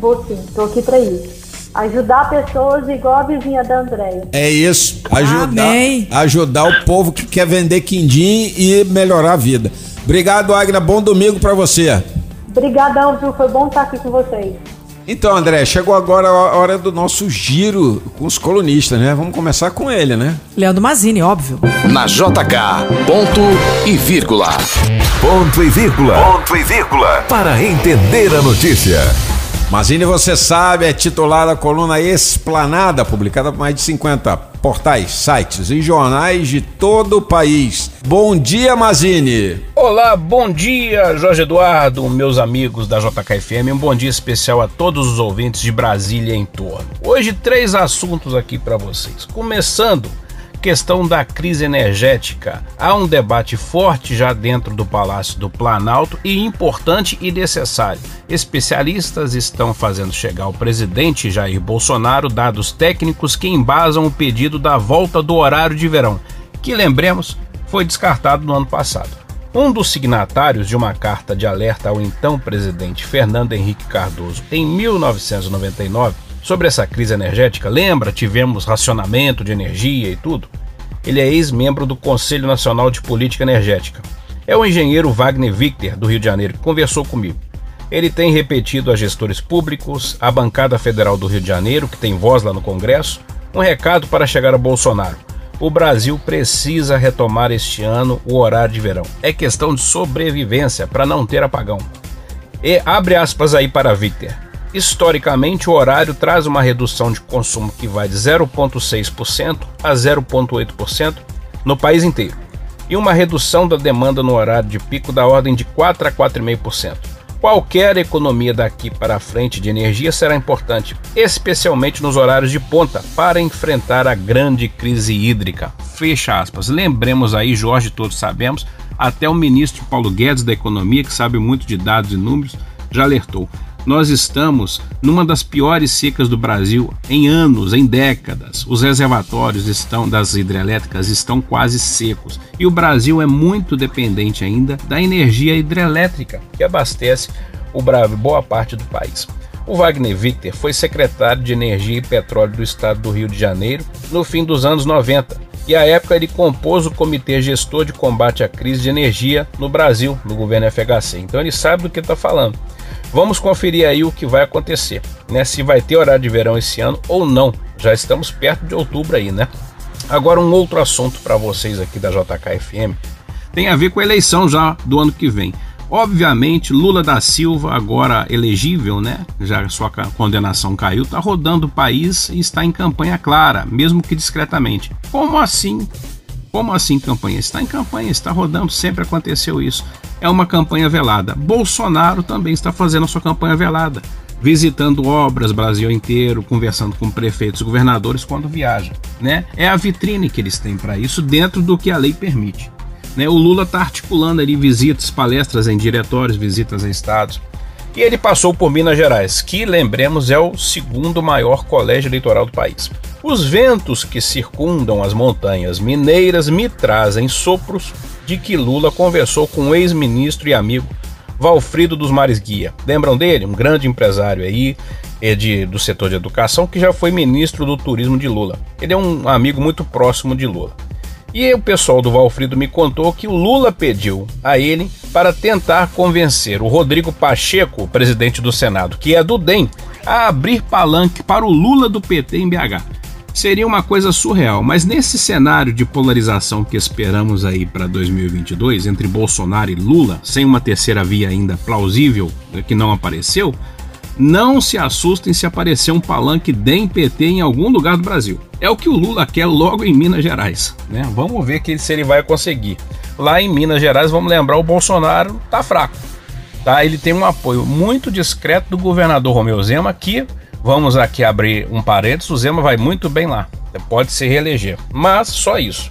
Vou sim, tô aqui para isso. Ajudar pessoas igual a vizinha da Andréia. É isso, ajudar, ajudar o povo que quer vender quindim e melhorar a vida. Obrigado, Agna, bom domingo para você. Obrigadão, viu? Foi bom estar aqui com vocês. Então, André, chegou agora a hora do nosso giro com os colunistas, né? Vamos começar com ele, né? Leandro Mazini, óbvio. Na JK, ponto e vírgula. Ponto e vírgula. Ponto e vírgula. Para entender a notícia. Mazini, você sabe, é titular da coluna Esplanada, publicada por mais de 50 portais, sites e jornais de todo o país. Bom dia, Mazini! Olá, bom dia, Jorge Eduardo, meus amigos da JKFM. Um bom dia especial a todos os ouvintes de Brasília em torno. Hoje, três assuntos aqui para vocês. Começando questão da crise energética. Há um debate forte já dentro do Palácio do Planalto e importante e necessário. Especialistas estão fazendo chegar ao presidente Jair Bolsonaro dados técnicos que embasam o pedido da volta do horário de verão, que lembremos foi descartado no ano passado. Um dos signatários de uma carta de alerta ao então presidente Fernando Henrique Cardoso em 1999 sobre essa crise energética, lembra? Tivemos racionamento de energia e tudo. Ele é ex-membro do Conselho Nacional de Política Energética. É o engenheiro Wagner Victor, do Rio de Janeiro, que conversou comigo. Ele tem repetido a gestores públicos, a bancada federal do Rio de Janeiro, que tem voz lá no Congresso, um recado para chegar a Bolsonaro. O Brasil precisa retomar este ano o horário de verão. É questão de sobrevivência para não ter apagão. E abre aspas aí para Victor. Historicamente, o horário traz uma redução de consumo que vai de 0,6% a 0,8% no país inteiro, e uma redução da demanda no horário de pico da ordem de 4 a 4,5%. Qualquer economia daqui para frente de energia será importante, especialmente nos horários de ponta, para enfrentar a grande crise hídrica. Fecha aspas. Lembremos aí, Jorge, todos sabemos, até o ministro Paulo Guedes da Economia, que sabe muito de dados e números, já alertou nós estamos numa das piores secas do Brasil em anos, em décadas. Os reservatórios estão das hidrelétricas estão quase secos e o Brasil é muito dependente ainda da energia hidrelétrica que abastece o Brasil, boa parte do país. O Wagner Victor foi secretário de Energia e Petróleo do Estado do Rio de Janeiro no fim dos anos 90 e à época ele compôs o Comitê Gestor de Combate à Crise de Energia no Brasil, no governo FHC. Então ele sabe do que está falando. Vamos conferir aí o que vai acontecer, né? Se vai ter horário de verão esse ano ou não. Já estamos perto de outubro aí, né? Agora um outro assunto para vocês aqui da JKFM tem a ver com a eleição já do ano que vem. Obviamente, Lula da Silva, agora elegível, né? Já sua condenação caiu, está rodando o país e está em campanha clara, mesmo que discretamente. Como assim? Como assim campanha? Está em campanha, está rodando, sempre aconteceu isso é uma campanha velada. Bolsonaro também está fazendo a sua campanha velada, visitando obras Brasil inteiro, conversando com prefeitos e governadores quando viaja. Né? É a vitrine que eles têm para isso dentro do que a lei permite. Né? O Lula está articulando ali visitas, palestras em diretórios, visitas em estados. E ele passou por Minas Gerais, que, lembremos, é o segundo maior colégio eleitoral do país. Os ventos que circundam as montanhas mineiras me trazem sopros de que Lula conversou com o ex-ministro e amigo Valfrido dos Mares Guia. Lembram dele? Um grande empresário aí é de, do setor de educação que já foi ministro do turismo de Lula. Ele é um amigo muito próximo de Lula. E o pessoal do Valfrido me contou que o Lula pediu a ele para tentar convencer o Rodrigo Pacheco, presidente do Senado, que é do DEM, a abrir palanque para o Lula do PT em BH seria uma coisa surreal. Mas nesse cenário de polarização que esperamos aí para 2022 entre Bolsonaro e Lula, sem uma terceira via ainda plausível né, que não apareceu, não se assustem se aparecer um palanque DEM PT em algum lugar do Brasil. É o que o Lula quer logo em Minas Gerais. Né? Vamos ver que, se ele vai conseguir. Lá em Minas Gerais, vamos lembrar, o Bolsonaro tá fraco. Tá? Ele tem um apoio muito discreto do governador Romeu Zema, que Vamos aqui abrir um parênteses, o Zema vai muito bem lá. Pode se reeleger. Mas só isso.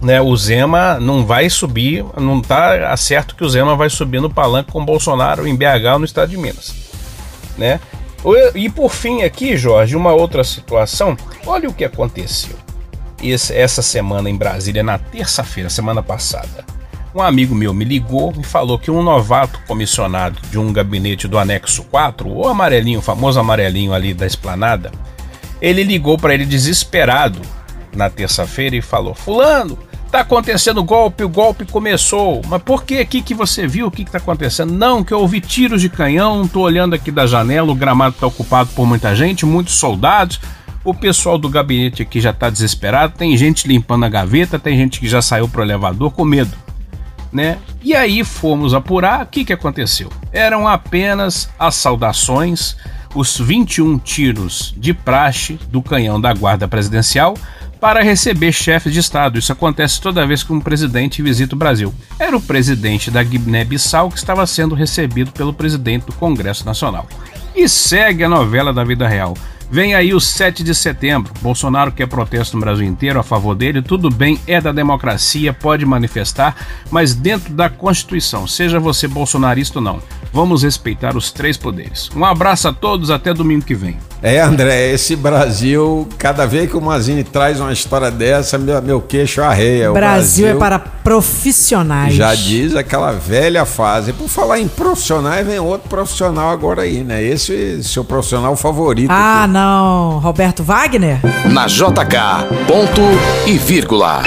né, o Zema não vai subir, não tá certo que o Zema vai subir no palanque com o Bolsonaro em BH no estado de Minas, né? E por fim aqui, Jorge, uma outra situação, olha o que aconteceu essa semana em Brasília, na terça-feira, semana passada. Um amigo meu me ligou e falou que um novato comissionado de um gabinete do anexo 4, o amarelinho, o famoso amarelinho ali da esplanada, ele ligou para ele desesperado na terça-feira e falou: Fulano, tá acontecendo golpe, o golpe começou. Mas por que aqui que você viu o que, que tá acontecendo? Não, que eu ouvi tiros de canhão, tô olhando aqui da janela, o gramado tá ocupado por muita gente, muitos soldados. O pessoal do gabinete aqui já tá desesperado, tem gente limpando a gaveta, tem gente que já saiu pro elevador com medo. Né? E aí fomos apurar o que, que aconteceu. Eram apenas as saudações, os 21 tiros de praxe do canhão da Guarda Presidencial para receber chefes de Estado. Isso acontece toda vez que um presidente visita o Brasil. Era o presidente da Guiné-Bissau que estava sendo recebido pelo presidente do Congresso Nacional. E segue a novela da vida real. Vem aí o 7 de setembro. Bolsonaro quer protesto no Brasil inteiro a favor dele. Tudo bem, é da democracia, pode manifestar, mas dentro da Constituição, seja você bolsonarista ou não. Vamos respeitar os três poderes. Um abraço a todos, até domingo que vem. É, André, esse Brasil, cada vez que o Mazini traz uma história dessa, meu, meu queixo arreia. O Brasil, Brasil é para profissionais. Já diz aquela velha fase. Por falar em profissionais, vem outro profissional agora aí, né? Esse seu profissional favorito. Ah, aqui. não. Roberto Wagner? Na JK, ponto e vírgula.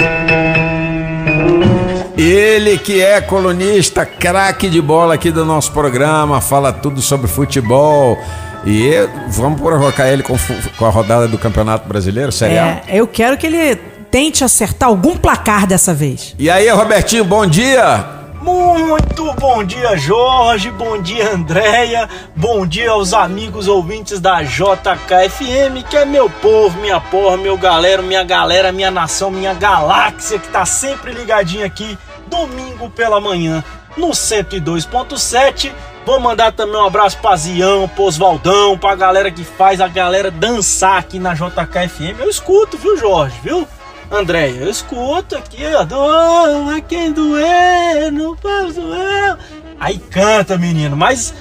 Ele que é colunista, craque de bola aqui do nosso programa, fala tudo sobre futebol. E vamos provocar ele com, com a rodada do Campeonato Brasileiro, Série é, Eu quero que ele tente acertar algum placar dessa vez. E aí, Robertinho, bom dia! Muito bom dia, Jorge. Bom dia, Andréia. Bom dia aos amigos ouvintes da JKFM, que é meu povo, minha porra, meu galera, minha galera, minha nação, minha galáxia que tá sempre ligadinho aqui, domingo pela manhã, no 102.7. Vou mandar também um abraço pra Zião, pro Oswaldão, pra galera que faz a galera dançar aqui na JKFM. Eu escuto, viu, Jorge, viu? André, eu escuto aqui, ó. Doa quem doer, não faz doer. Aí canta, menino. Mas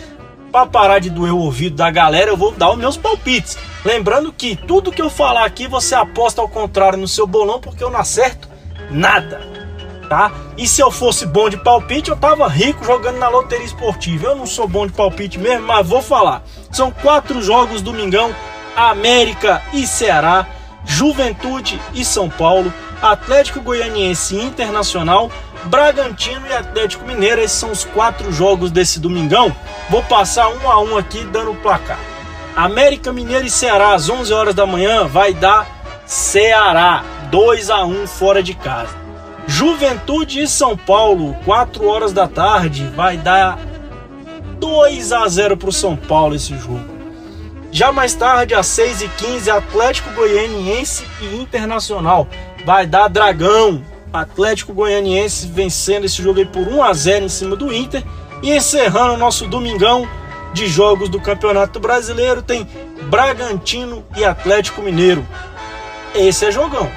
para parar de doer o ouvido da galera, eu vou dar os meus palpites. Lembrando que tudo que eu falar aqui você aposta ao contrário no seu bolão, porque eu não acerto nada. Tá? E se eu fosse bom de palpite, eu tava rico jogando na loteria esportiva. Eu não sou bom de palpite mesmo, mas vou falar. São quatro jogos domingão: América e Ceará. Juventude e São Paulo, Atlético Goianiense e Internacional, Bragantino e Atlético Mineiro. Esses são os quatro jogos desse domingão. Vou passar um a um aqui dando o placar. América Mineiro e Ceará às 11 horas da manhã vai dar Ceará 2 a 1 fora de casa. Juventude e São Paulo 4 horas da tarde vai dar 2 a 0 para o São Paulo esse jogo. Já mais tarde, às 6h15, Atlético Goianiense e Internacional. Vai dar Dragão. Atlético Goianiense vencendo esse jogo aí por 1 a 0 em cima do Inter. E encerrando o nosso domingão de jogos do Campeonato Brasileiro, tem Bragantino e Atlético Mineiro. Esse é jogão.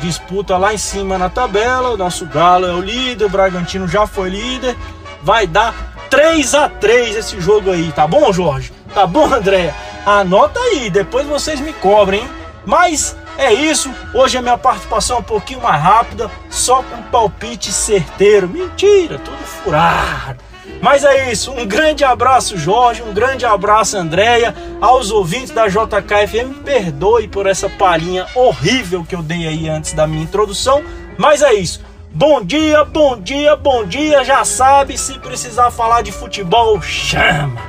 Disputa lá em cima na tabela. O nosso Galo é o líder, o Bragantino já foi líder. Vai dar 3 a 3 esse jogo aí, tá bom, Jorge? Tá bom, Andréia? Anota aí, depois vocês me cobrem. Mas é isso. Hoje a minha participação é um pouquinho mais rápida, só com palpite certeiro. Mentira, tudo furado. Mas é isso. Um grande abraço, Jorge. Um grande abraço, Andréia. Aos ouvintes da JKFM, perdoe por essa palhinha horrível que eu dei aí antes da minha introdução. Mas é isso. Bom dia, bom dia, bom dia. Já sabe, se precisar falar de futebol, chama.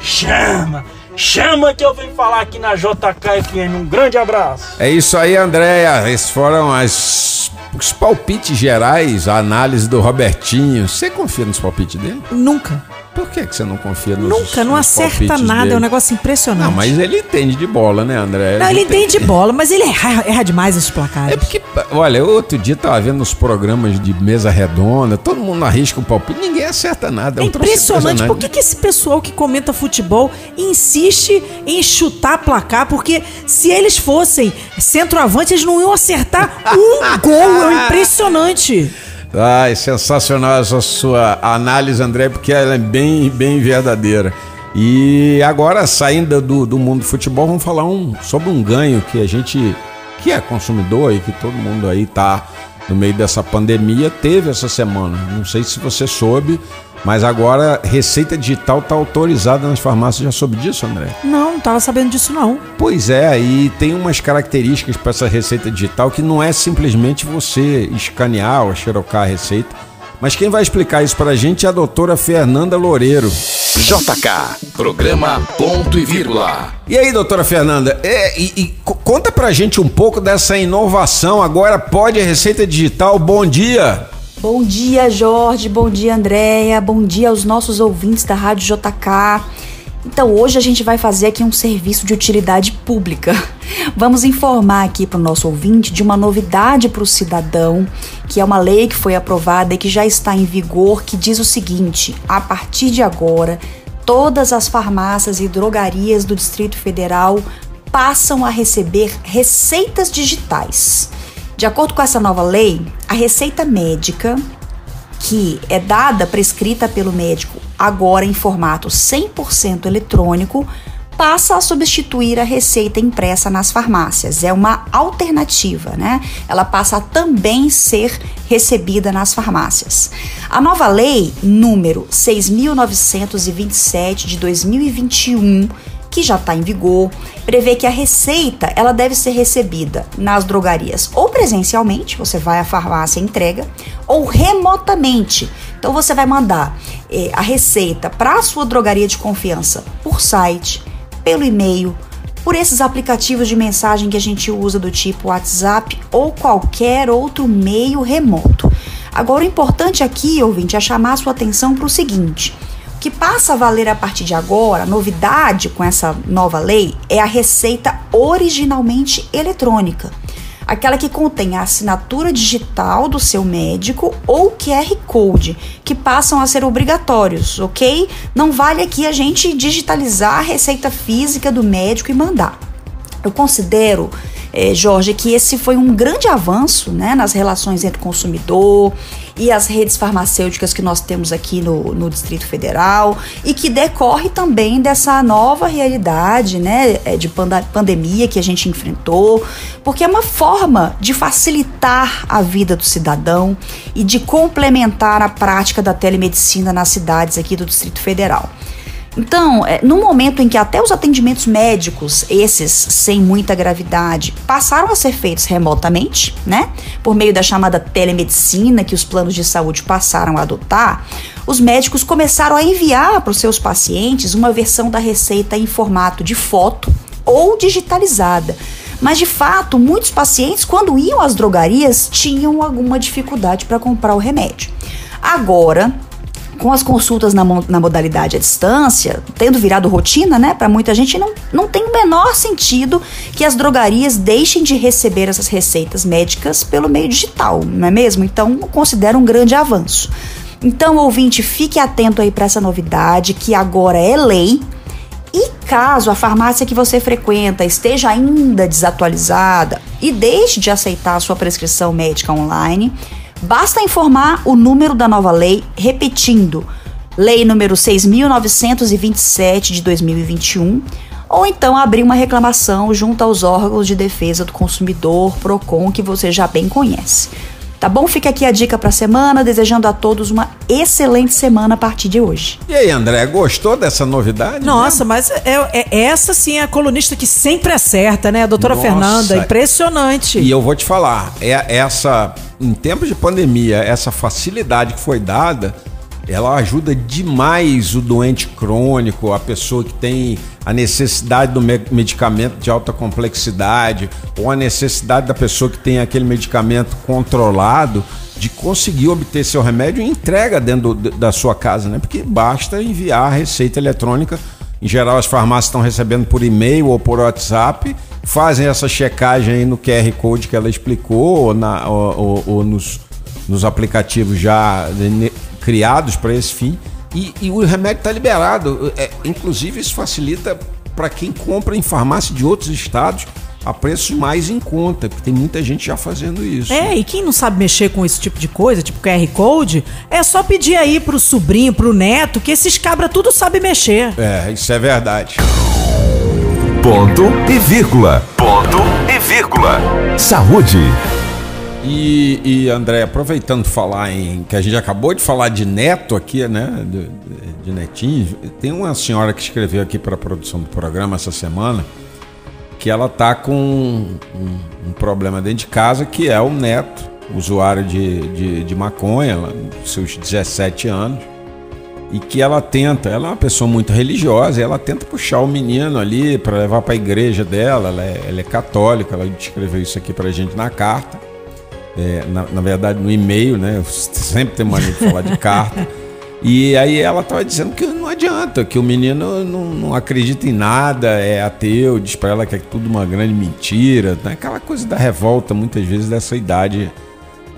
Chama. Chama que eu venho falar aqui na JKFM. Um grande abraço. É isso aí, Andréia. Esses foram as, os palpites gerais, a análise do Robertinho. Você confia nos palpites dele? Nunca. Por que, que você não confia nos Nunca, não nos acerta nada, é um dele? negócio impressionante. Não, mas ele entende de bola, né, André? Não, ele entende bola, mas ele erra, erra demais esses placares. É porque, olha, outro dia tava vendo os programas de mesa redonda, todo mundo arrisca o palpite, ninguém acerta nada. É um troço impressionante. Por que, que esse pessoal que comenta futebol insiste em chutar placar? Porque se eles fossem centroavantes, eles não iam acertar um gol. É impressionante. Ai, sensacional essa sua análise, André, porque ela é bem, bem verdadeira. E agora, saindo do, do mundo do futebol, vamos falar um, sobre um ganho que a gente, que é consumidor e que todo mundo aí tá no meio dessa pandemia, teve essa semana. Não sei se você soube, mas agora receita digital tá autorizada nas farmácias. Já soube disso, André? Não, não tava sabendo disso, não. Pois é, e tem umas características para essa receita digital que não é simplesmente você escanear ou xerocar a receita. Mas quem vai explicar isso para a gente é a doutora Fernanda Loureiro. JK, programa Ponto e Vírgula. E aí, doutora Fernanda, é, e, e co- conta pra gente um pouco dessa inovação. Agora pode a receita digital. Bom dia! Bom dia, Jorge. Bom dia, Andréia. Bom dia aos nossos ouvintes da Rádio JK. Então, hoje a gente vai fazer aqui um serviço de utilidade pública. Vamos informar aqui para o nosso ouvinte de uma novidade para o cidadão, que é uma lei que foi aprovada e que já está em vigor, que diz o seguinte: a partir de agora, todas as farmácias e drogarias do Distrito Federal passam a receber receitas digitais. De acordo com essa nova lei, a receita médica que é dada, prescrita pelo médico, agora em formato 100% eletrônico, passa a substituir a receita impressa nas farmácias. É uma alternativa, né? Ela passa a também ser recebida nas farmácias. A nova lei número 6927 de 2021 que já está em vigor, prevê que a receita ela deve ser recebida nas drogarias ou presencialmente, você vai à farmácia e entrega, ou remotamente. Então você vai mandar eh, a receita para a sua drogaria de confiança por site, pelo e-mail, por esses aplicativos de mensagem que a gente usa do tipo WhatsApp ou qualquer outro meio remoto. Agora o importante aqui, ouvinte, é chamar a sua atenção para o seguinte: que passa a valer a partir de agora, a novidade com essa nova lei, é a receita originalmente eletrônica. Aquela que contém a assinatura digital do seu médico ou QR Code, que passam a ser obrigatórios, ok? Não vale aqui a gente digitalizar a receita física do médico e mandar. Eu considero, eh, Jorge, que esse foi um grande avanço né, nas relações entre o consumidor e as redes farmacêuticas que nós temos aqui no, no Distrito Federal e que decorre também dessa nova realidade né, eh, de pandemia que a gente enfrentou, porque é uma forma de facilitar a vida do cidadão e de complementar a prática da telemedicina nas cidades aqui do Distrito Federal. Então, é, no momento em que até os atendimentos médicos, esses sem muita gravidade, passaram a ser feitos remotamente, né? Por meio da chamada telemedicina que os planos de saúde passaram a adotar, os médicos começaram a enviar para os seus pacientes uma versão da receita em formato de foto ou digitalizada. Mas de fato, muitos pacientes, quando iam às drogarias, tinham alguma dificuldade para comprar o remédio. Agora, com as consultas na, na modalidade à distância, tendo virado rotina, né, para muita gente, não, não tem o menor sentido que as drogarias deixem de receber essas receitas médicas pelo meio digital, não é mesmo? Então, considero um grande avanço. Então, ouvinte, fique atento aí para essa novidade que agora é lei. E caso a farmácia que você frequenta esteja ainda desatualizada e deixe de aceitar a sua prescrição médica online, basta informar o número da nova lei, repetindo, lei número 6.927 de 2021, ou então abrir uma reclamação junto aos órgãos de defesa do consumidor, PROCON, que você já bem conhece. Tá bom? Fica aqui a dica para a semana, desejando a todos uma excelente semana a partir de hoje. E aí, André, gostou dessa novidade? Nossa, mas é, é- essa sim é a colunista que sempre acerta, né? A doutora Nossa. Fernanda. Impressionante. E eu vou te falar, é essa em tempos de pandemia, essa facilidade que foi dada, ela ajuda demais o doente crônico, a pessoa que tem a necessidade do me- medicamento de alta complexidade ou a necessidade da pessoa que tem aquele medicamento controlado. de conseguir obter seu remédio e entrega dentro da sua casa, né? Porque basta enviar a receita eletrônica. Em geral, as farmácias estão recebendo por e-mail ou por WhatsApp, fazem essa checagem aí no QR Code que ela explicou, ou, na- ou- ou- ou nos, nos aplicativos já criados para esse fim. E, e o remédio está liberado. É, inclusive, isso facilita para quem compra em farmácia de outros estados a preços mais em conta, porque tem muita gente já fazendo isso. É, e quem não sabe mexer com esse tipo de coisa, tipo QR Code, é só pedir aí pro sobrinho, pro neto, que esses cabra tudo sabe mexer. É, isso é verdade. Ponto e vírgula. Ponto e vírgula. Saúde. E, e André, aproveitando falar em. que a gente acabou de falar de neto aqui, né? De, de netinho, tem uma senhora que escreveu aqui para a produção do programa essa semana que ela tá com um, um problema dentro de casa que é o neto, usuário de, de, de maconha, seus 17 anos, e que ela tenta, ela é uma pessoa muito religiosa, ela tenta puxar o menino ali para levar para a igreja dela, ela é, ela é católica, ela escreveu isso aqui pra gente na carta. É, na, na verdade, no e-mail, né? Eu sempre tenho mania de falar de carta. E aí ela estava dizendo que não adianta, que o menino não, não acredita em nada, é ateu, diz para ela que é tudo uma grande mentira. Né? Aquela coisa da revolta, muitas vezes, dessa idade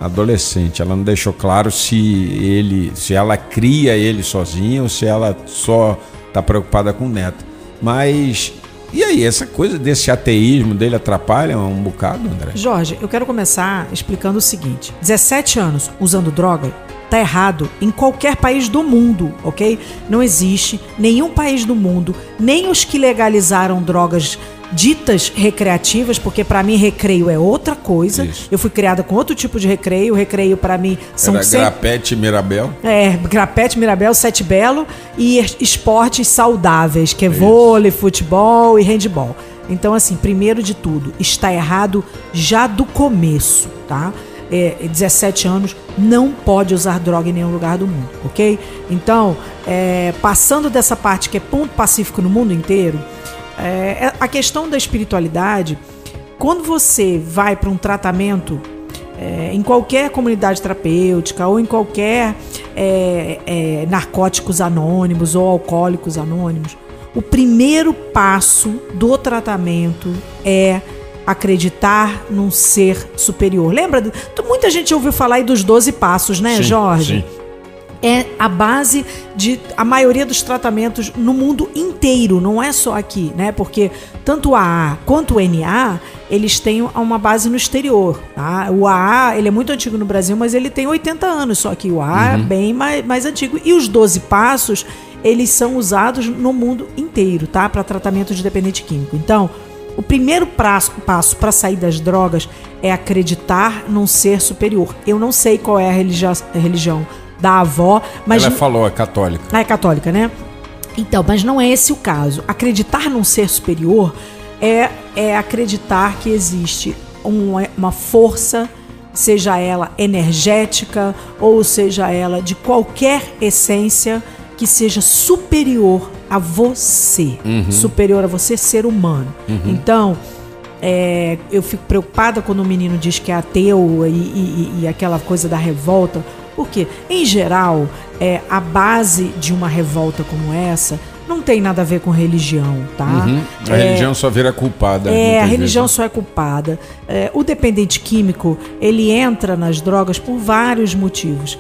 adolescente. Ela não deixou claro se ele, se ela cria ele sozinha ou se ela só está preocupada com o neto. Mas e aí, essa coisa desse ateísmo dele atrapalha um bocado, André? Jorge, eu quero começar explicando o seguinte: 17 anos usando droga tá errado em qualquer país do mundo, ok? Não existe nenhum país do mundo, nem os que legalizaram drogas ditas recreativas, porque pra mim recreio é outra coisa. Isso. Eu fui criada com outro tipo de recreio. Recreio pra mim são Era sempre Grapete e Mirabel? é, Grapete, Mirabel, Sete Belo e es- esportes saudáveis, que é vôlei, futebol e handball. Então, assim, primeiro de tudo, está errado já do começo, tá? É, 17 anos, não pode usar droga em nenhum lugar do mundo, ok? Então, é, passando dessa parte que é ponto pacífico no mundo inteiro, é, a questão da espiritualidade, quando você vai para um tratamento é, em qualquer comunidade terapêutica ou em qualquer é, é, narcóticos anônimos ou alcoólicos anônimos, o primeiro passo do tratamento é acreditar num ser superior. Lembra? Muita gente ouviu falar aí dos 12 passos, né, Jorge? É a base de a maioria dos tratamentos no mundo inteiro, não é só aqui, né? Porque tanto o AA quanto o NA, eles têm uma base no exterior, tá? O AA, ele é muito antigo no Brasil, mas ele tem 80 anos, só que o AA é bem mais, mais antigo. E os 12 passos, eles são usados no mundo inteiro, tá? Para tratamento de dependente químico. Então, o primeiro prazo- passo para sair das drogas é acreditar num ser superior. Eu não sei qual é a religião da avó, mas Ela falou, é católica. ah, é católica, né? Então, mas não é esse o caso. Acreditar num ser superior é, é acreditar que existe um- uma força, seja ela energética ou seja ela de qualquer essência que seja superior a você, superior a você, ser humano. Então, é, eu fico preocupada quando o menino diz que é ateu e, e- e aquela coisa da revolta. Porque, em geral, é, a base de uma revolta como essa não tem nada a ver com religião, tá? Uhum. A É, religião só vira culpada. é, a vezes, religião né? só é culpada. É, o dependente químico, ele entra nas drogas por vários motivos.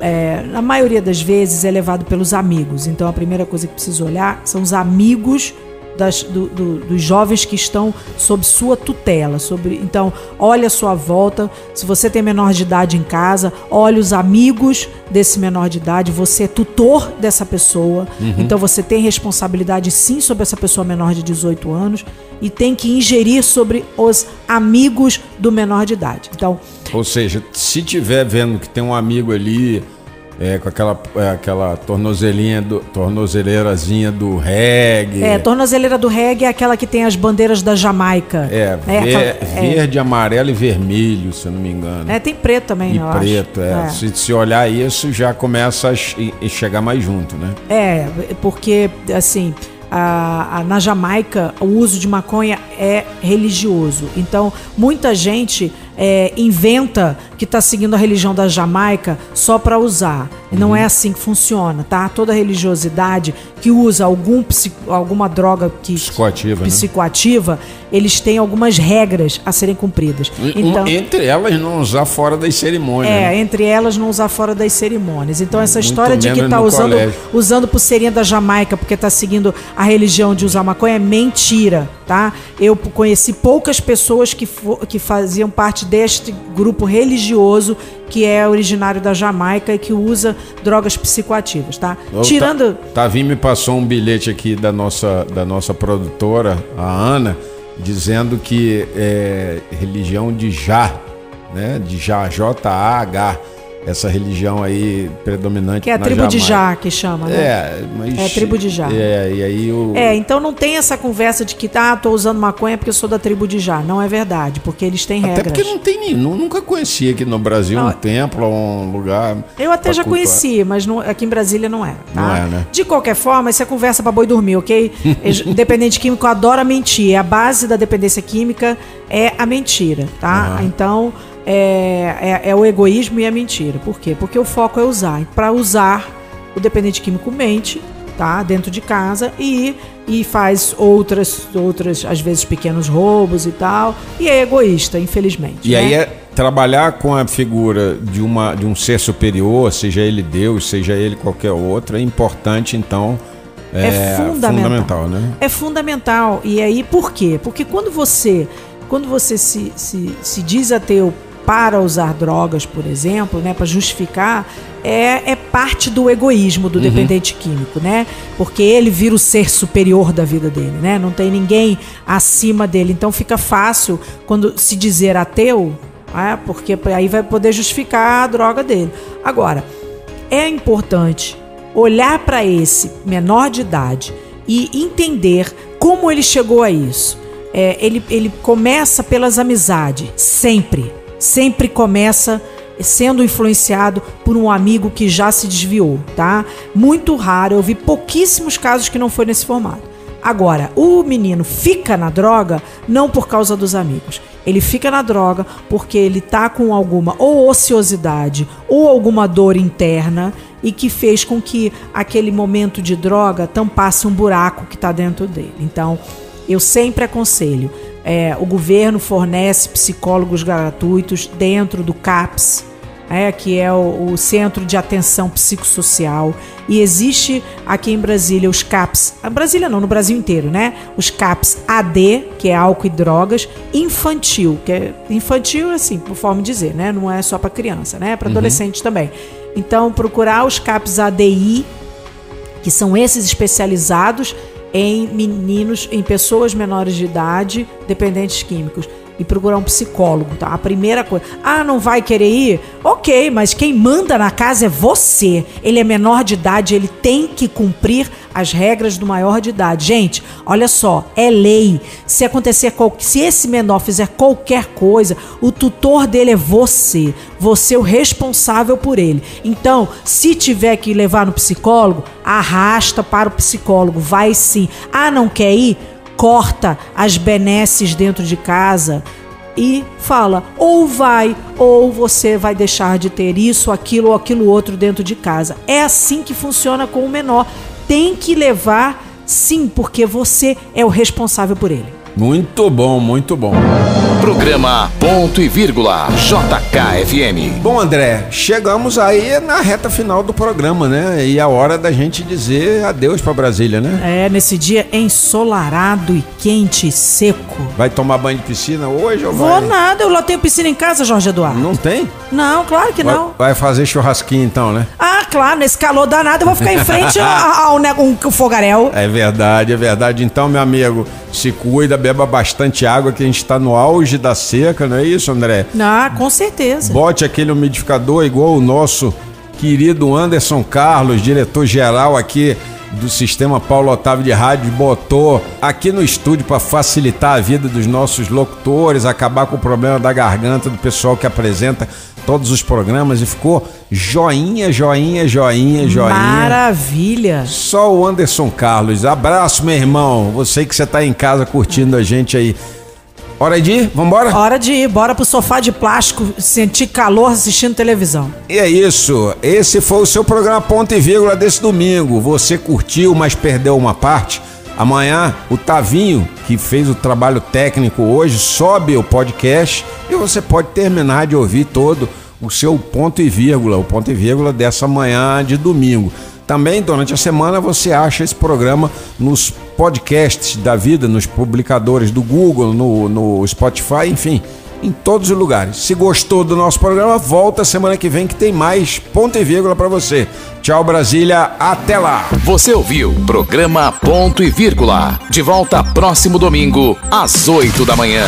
É, na maioria das vezes é levado pelos amigos. Então a primeira coisa que precisa olhar são os amigos das- do- do- dos jovens que estão sob sua tutela. Sobre, então, olhe a sua volta. Se você tem menor de idade em casa, olhe os amigos desse menor de idade. Você é tutor dessa pessoa. Então você tem responsabilidade sim sobre essa pessoa menor de 18 anos e tem que ingerir sobre os amigos do menor de idade. Então, Ou seja, se tiver vendo que tem um amigo ali é, com aquela, é, aquela tornozelinha do, tornozeleirazinha do reggae. é, tornozeleira do reggae é aquela que tem as bandeiras da Jamaica. É, É, ver- é. verde, amarelo e vermelho, se eu não me engano. É, tem preto também, e eu acho. preto, é. É. Se, se olhar isso, já começa a che- chegar mais junto, né? É, porque, assim, a- a- na Jamaica o uso de maconha é religioso. Então, muita gente é, inventa que está seguindo a religião da Jamaica só para usar. E Não é assim que funciona, tá? Toda religiosidade que usa algum alguma droga que Psicoativa, né? psicoativa, eles têm algumas regras a serem cumpridas. Então, entre elas, não usar fora das cerimônias. é, né? entre elas não usar fora das cerimônias. Então essa Muito história de que tá no usando, colégio. usando pulseirinha da Jamaica porque tá seguindo a religião de usar maconha é mentira, tá? Eu conheci poucas pessoas que, que faziam parte deste grupo religioso que é originário da Jamaica e que usa drogas psicoativas, tá? O Tirando Ta- Tavi me passou um bilhete aqui da nossa, da nossa produtora, a Ana, dizendo que é religião de Já, né? De Já, J-A-H. Essa religião aí predominante que é a tribo de Jamaica. Já que chama, né? É, mas. É a tribo de Já. É, e aí o. É, então não tem essa conversa de que tá, tô usando maconha porque eu sou da tribo de Já. Não é verdade, porque eles têm Até regras. porque não tem nenhum. Nunca conheci aqui no Brasil um Não. templo, um lugar. Eu até já cultuar. conheci, mas não- aqui em Brasília não é. Tá? Não é, né? De qualquer forma, isso é conversa pra boi dormir, ok? Dependente químico adora mentir. A base da dependência química é a mentira, tá? Então, é, é, é o egoísmo e a mentira. Por quê? Porque o foco é usar. Para usar, o dependente químico mente, tá? Dentro de casa e, e faz outras, outras, às vezes, pequenos roubos e tal. E é egoísta, infelizmente. E né? aí é trabalhar com a figura de, uma, de um ser superior, seja ele Deus, seja ele qualquer outro, é importante, então. É fundamental. fundamental, né? É fundamental. E aí, por quê? Porque quando você, quando você se, se, se diz ateu para usar drogas, por exemplo, né, para justificar, é, é parte do egoísmo do dependente químico, né? Porque ele vira o ser superior da vida dele, né? Não tem ninguém acima dele. Então fica fácil quando se dizer ateu, né? porque aí vai poder justificar a droga dele. Agora, é importante olhar para esse menor de idade e entender como ele chegou a isso. É, ele, ele começa pelas amizades, sempre. Sempre começa sendo influenciado por um amigo que já se desviou, tá? Muito raro, eu vi pouquíssimos casos que não foi nesse formato. Agora, o menino fica na droga não por causa dos amigos. Ele fica na droga porque ele tá com alguma ou ociosidade ou alguma dor interna e que fez com que aquele momento de droga tampasse um buraco que está dentro dele. Então, eu sempre aconselho. É, o governo fornece psicólogos gratuitos dentro do CAPS, é, que é o, o Centro de Atenção Psicossocial. E existe aqui em Brasília os CAPS, a Brasília não, no Brasil inteiro, né? Os CAPS AD, que é álcool e drogas, infantil, que é infantil, assim, por forma de dizer, né? Não é só para criança, né? É para adolescente também. Então, procurar os CAPS ADI, que são esses especializados em meninos, em pessoas menores de idade, dependentes químicos. E procurar um psicólogo, tá? A primeira coisa. Ah, não vai querer ir? Ok, mas quem manda na casa é você. Ele é menor de idade, ele tem que cumprir as regras do maior de idade. Gente, olha só, é lei. Se acontecer qual... se esse menor fizer qualquer coisa, o tutor dele é você. Você é o responsável por ele. Então, se tiver que levar no psicólogo, arrasta para o psicólogo, vai sim. Ah, não quer ir? Corta as benesses dentro de casa e fala: ou vai, ou você vai deixar de ter isso, aquilo ou aquilo outro dentro de casa. É assim que funciona com o menor. Tem que levar, sim, porque você é o responsável por ele. Muito bom, muito bom. Programa Ponto e Vírgula JKFM. Bom, André, chegamos aí na reta final do programa, né? E a hora da gente dizer adeus pra Brasília, né? É, nesse dia ensolarado e quente e seco. Vai tomar banho de piscina hoje ou Vou vai? nada, eu lá tenho piscina em casa, Jorge Eduardo. Não tem? Não, claro que Vai, não. vai fazer churrasquinho então, né? Ah, claro, nesse calor danado eu vou ficar em frente ao, ao, né, um fogaréu. É verdade, é verdade. Então, meu amigo, se cuida, beba bastante água, que a gente tá no auge da seca, não é isso, André? Ah, com certeza. Bote aquele umidificador igual o nosso querido Anderson Carlos, diretor-geral aqui do sistema Paulo Otávio de Rádio botou aqui no estúdio para facilitar a vida dos nossos locutores, acabar com o problema da garganta do pessoal que apresenta todos os programas e ficou joinha, joinha, joinha, joinha. Maravilha. Só o Anderson Carlos. Abraço, meu irmão. Você que você tá em casa curtindo a gente aí. Hora de ir? Vambora? Hora de ir, bora pro sofá de plástico, sentir calor assistindo televisão. E é isso. Esse foi o seu programa Ponto e Vírgula desse domingo. Você curtiu, mas perdeu uma parte? Amanhã, o Tavinho, que fez o trabalho técnico hoje, sobe o podcast e você pode terminar de ouvir todo o seu ponto e vírgula, o ponto e vírgula dessa manhã de domingo. Também durante a semana você acha esse programa nos podcasts da vida, nos publicadores do Google, no, no Spotify, enfim, em todos os lugares. Se gostou do nosso programa, volta semana que vem que tem mais ponto e vírgula para você. Tchau Brasília, até lá. Você ouviu programa Ponto e Vírgula. De volta próximo domingo às 8 da manhã.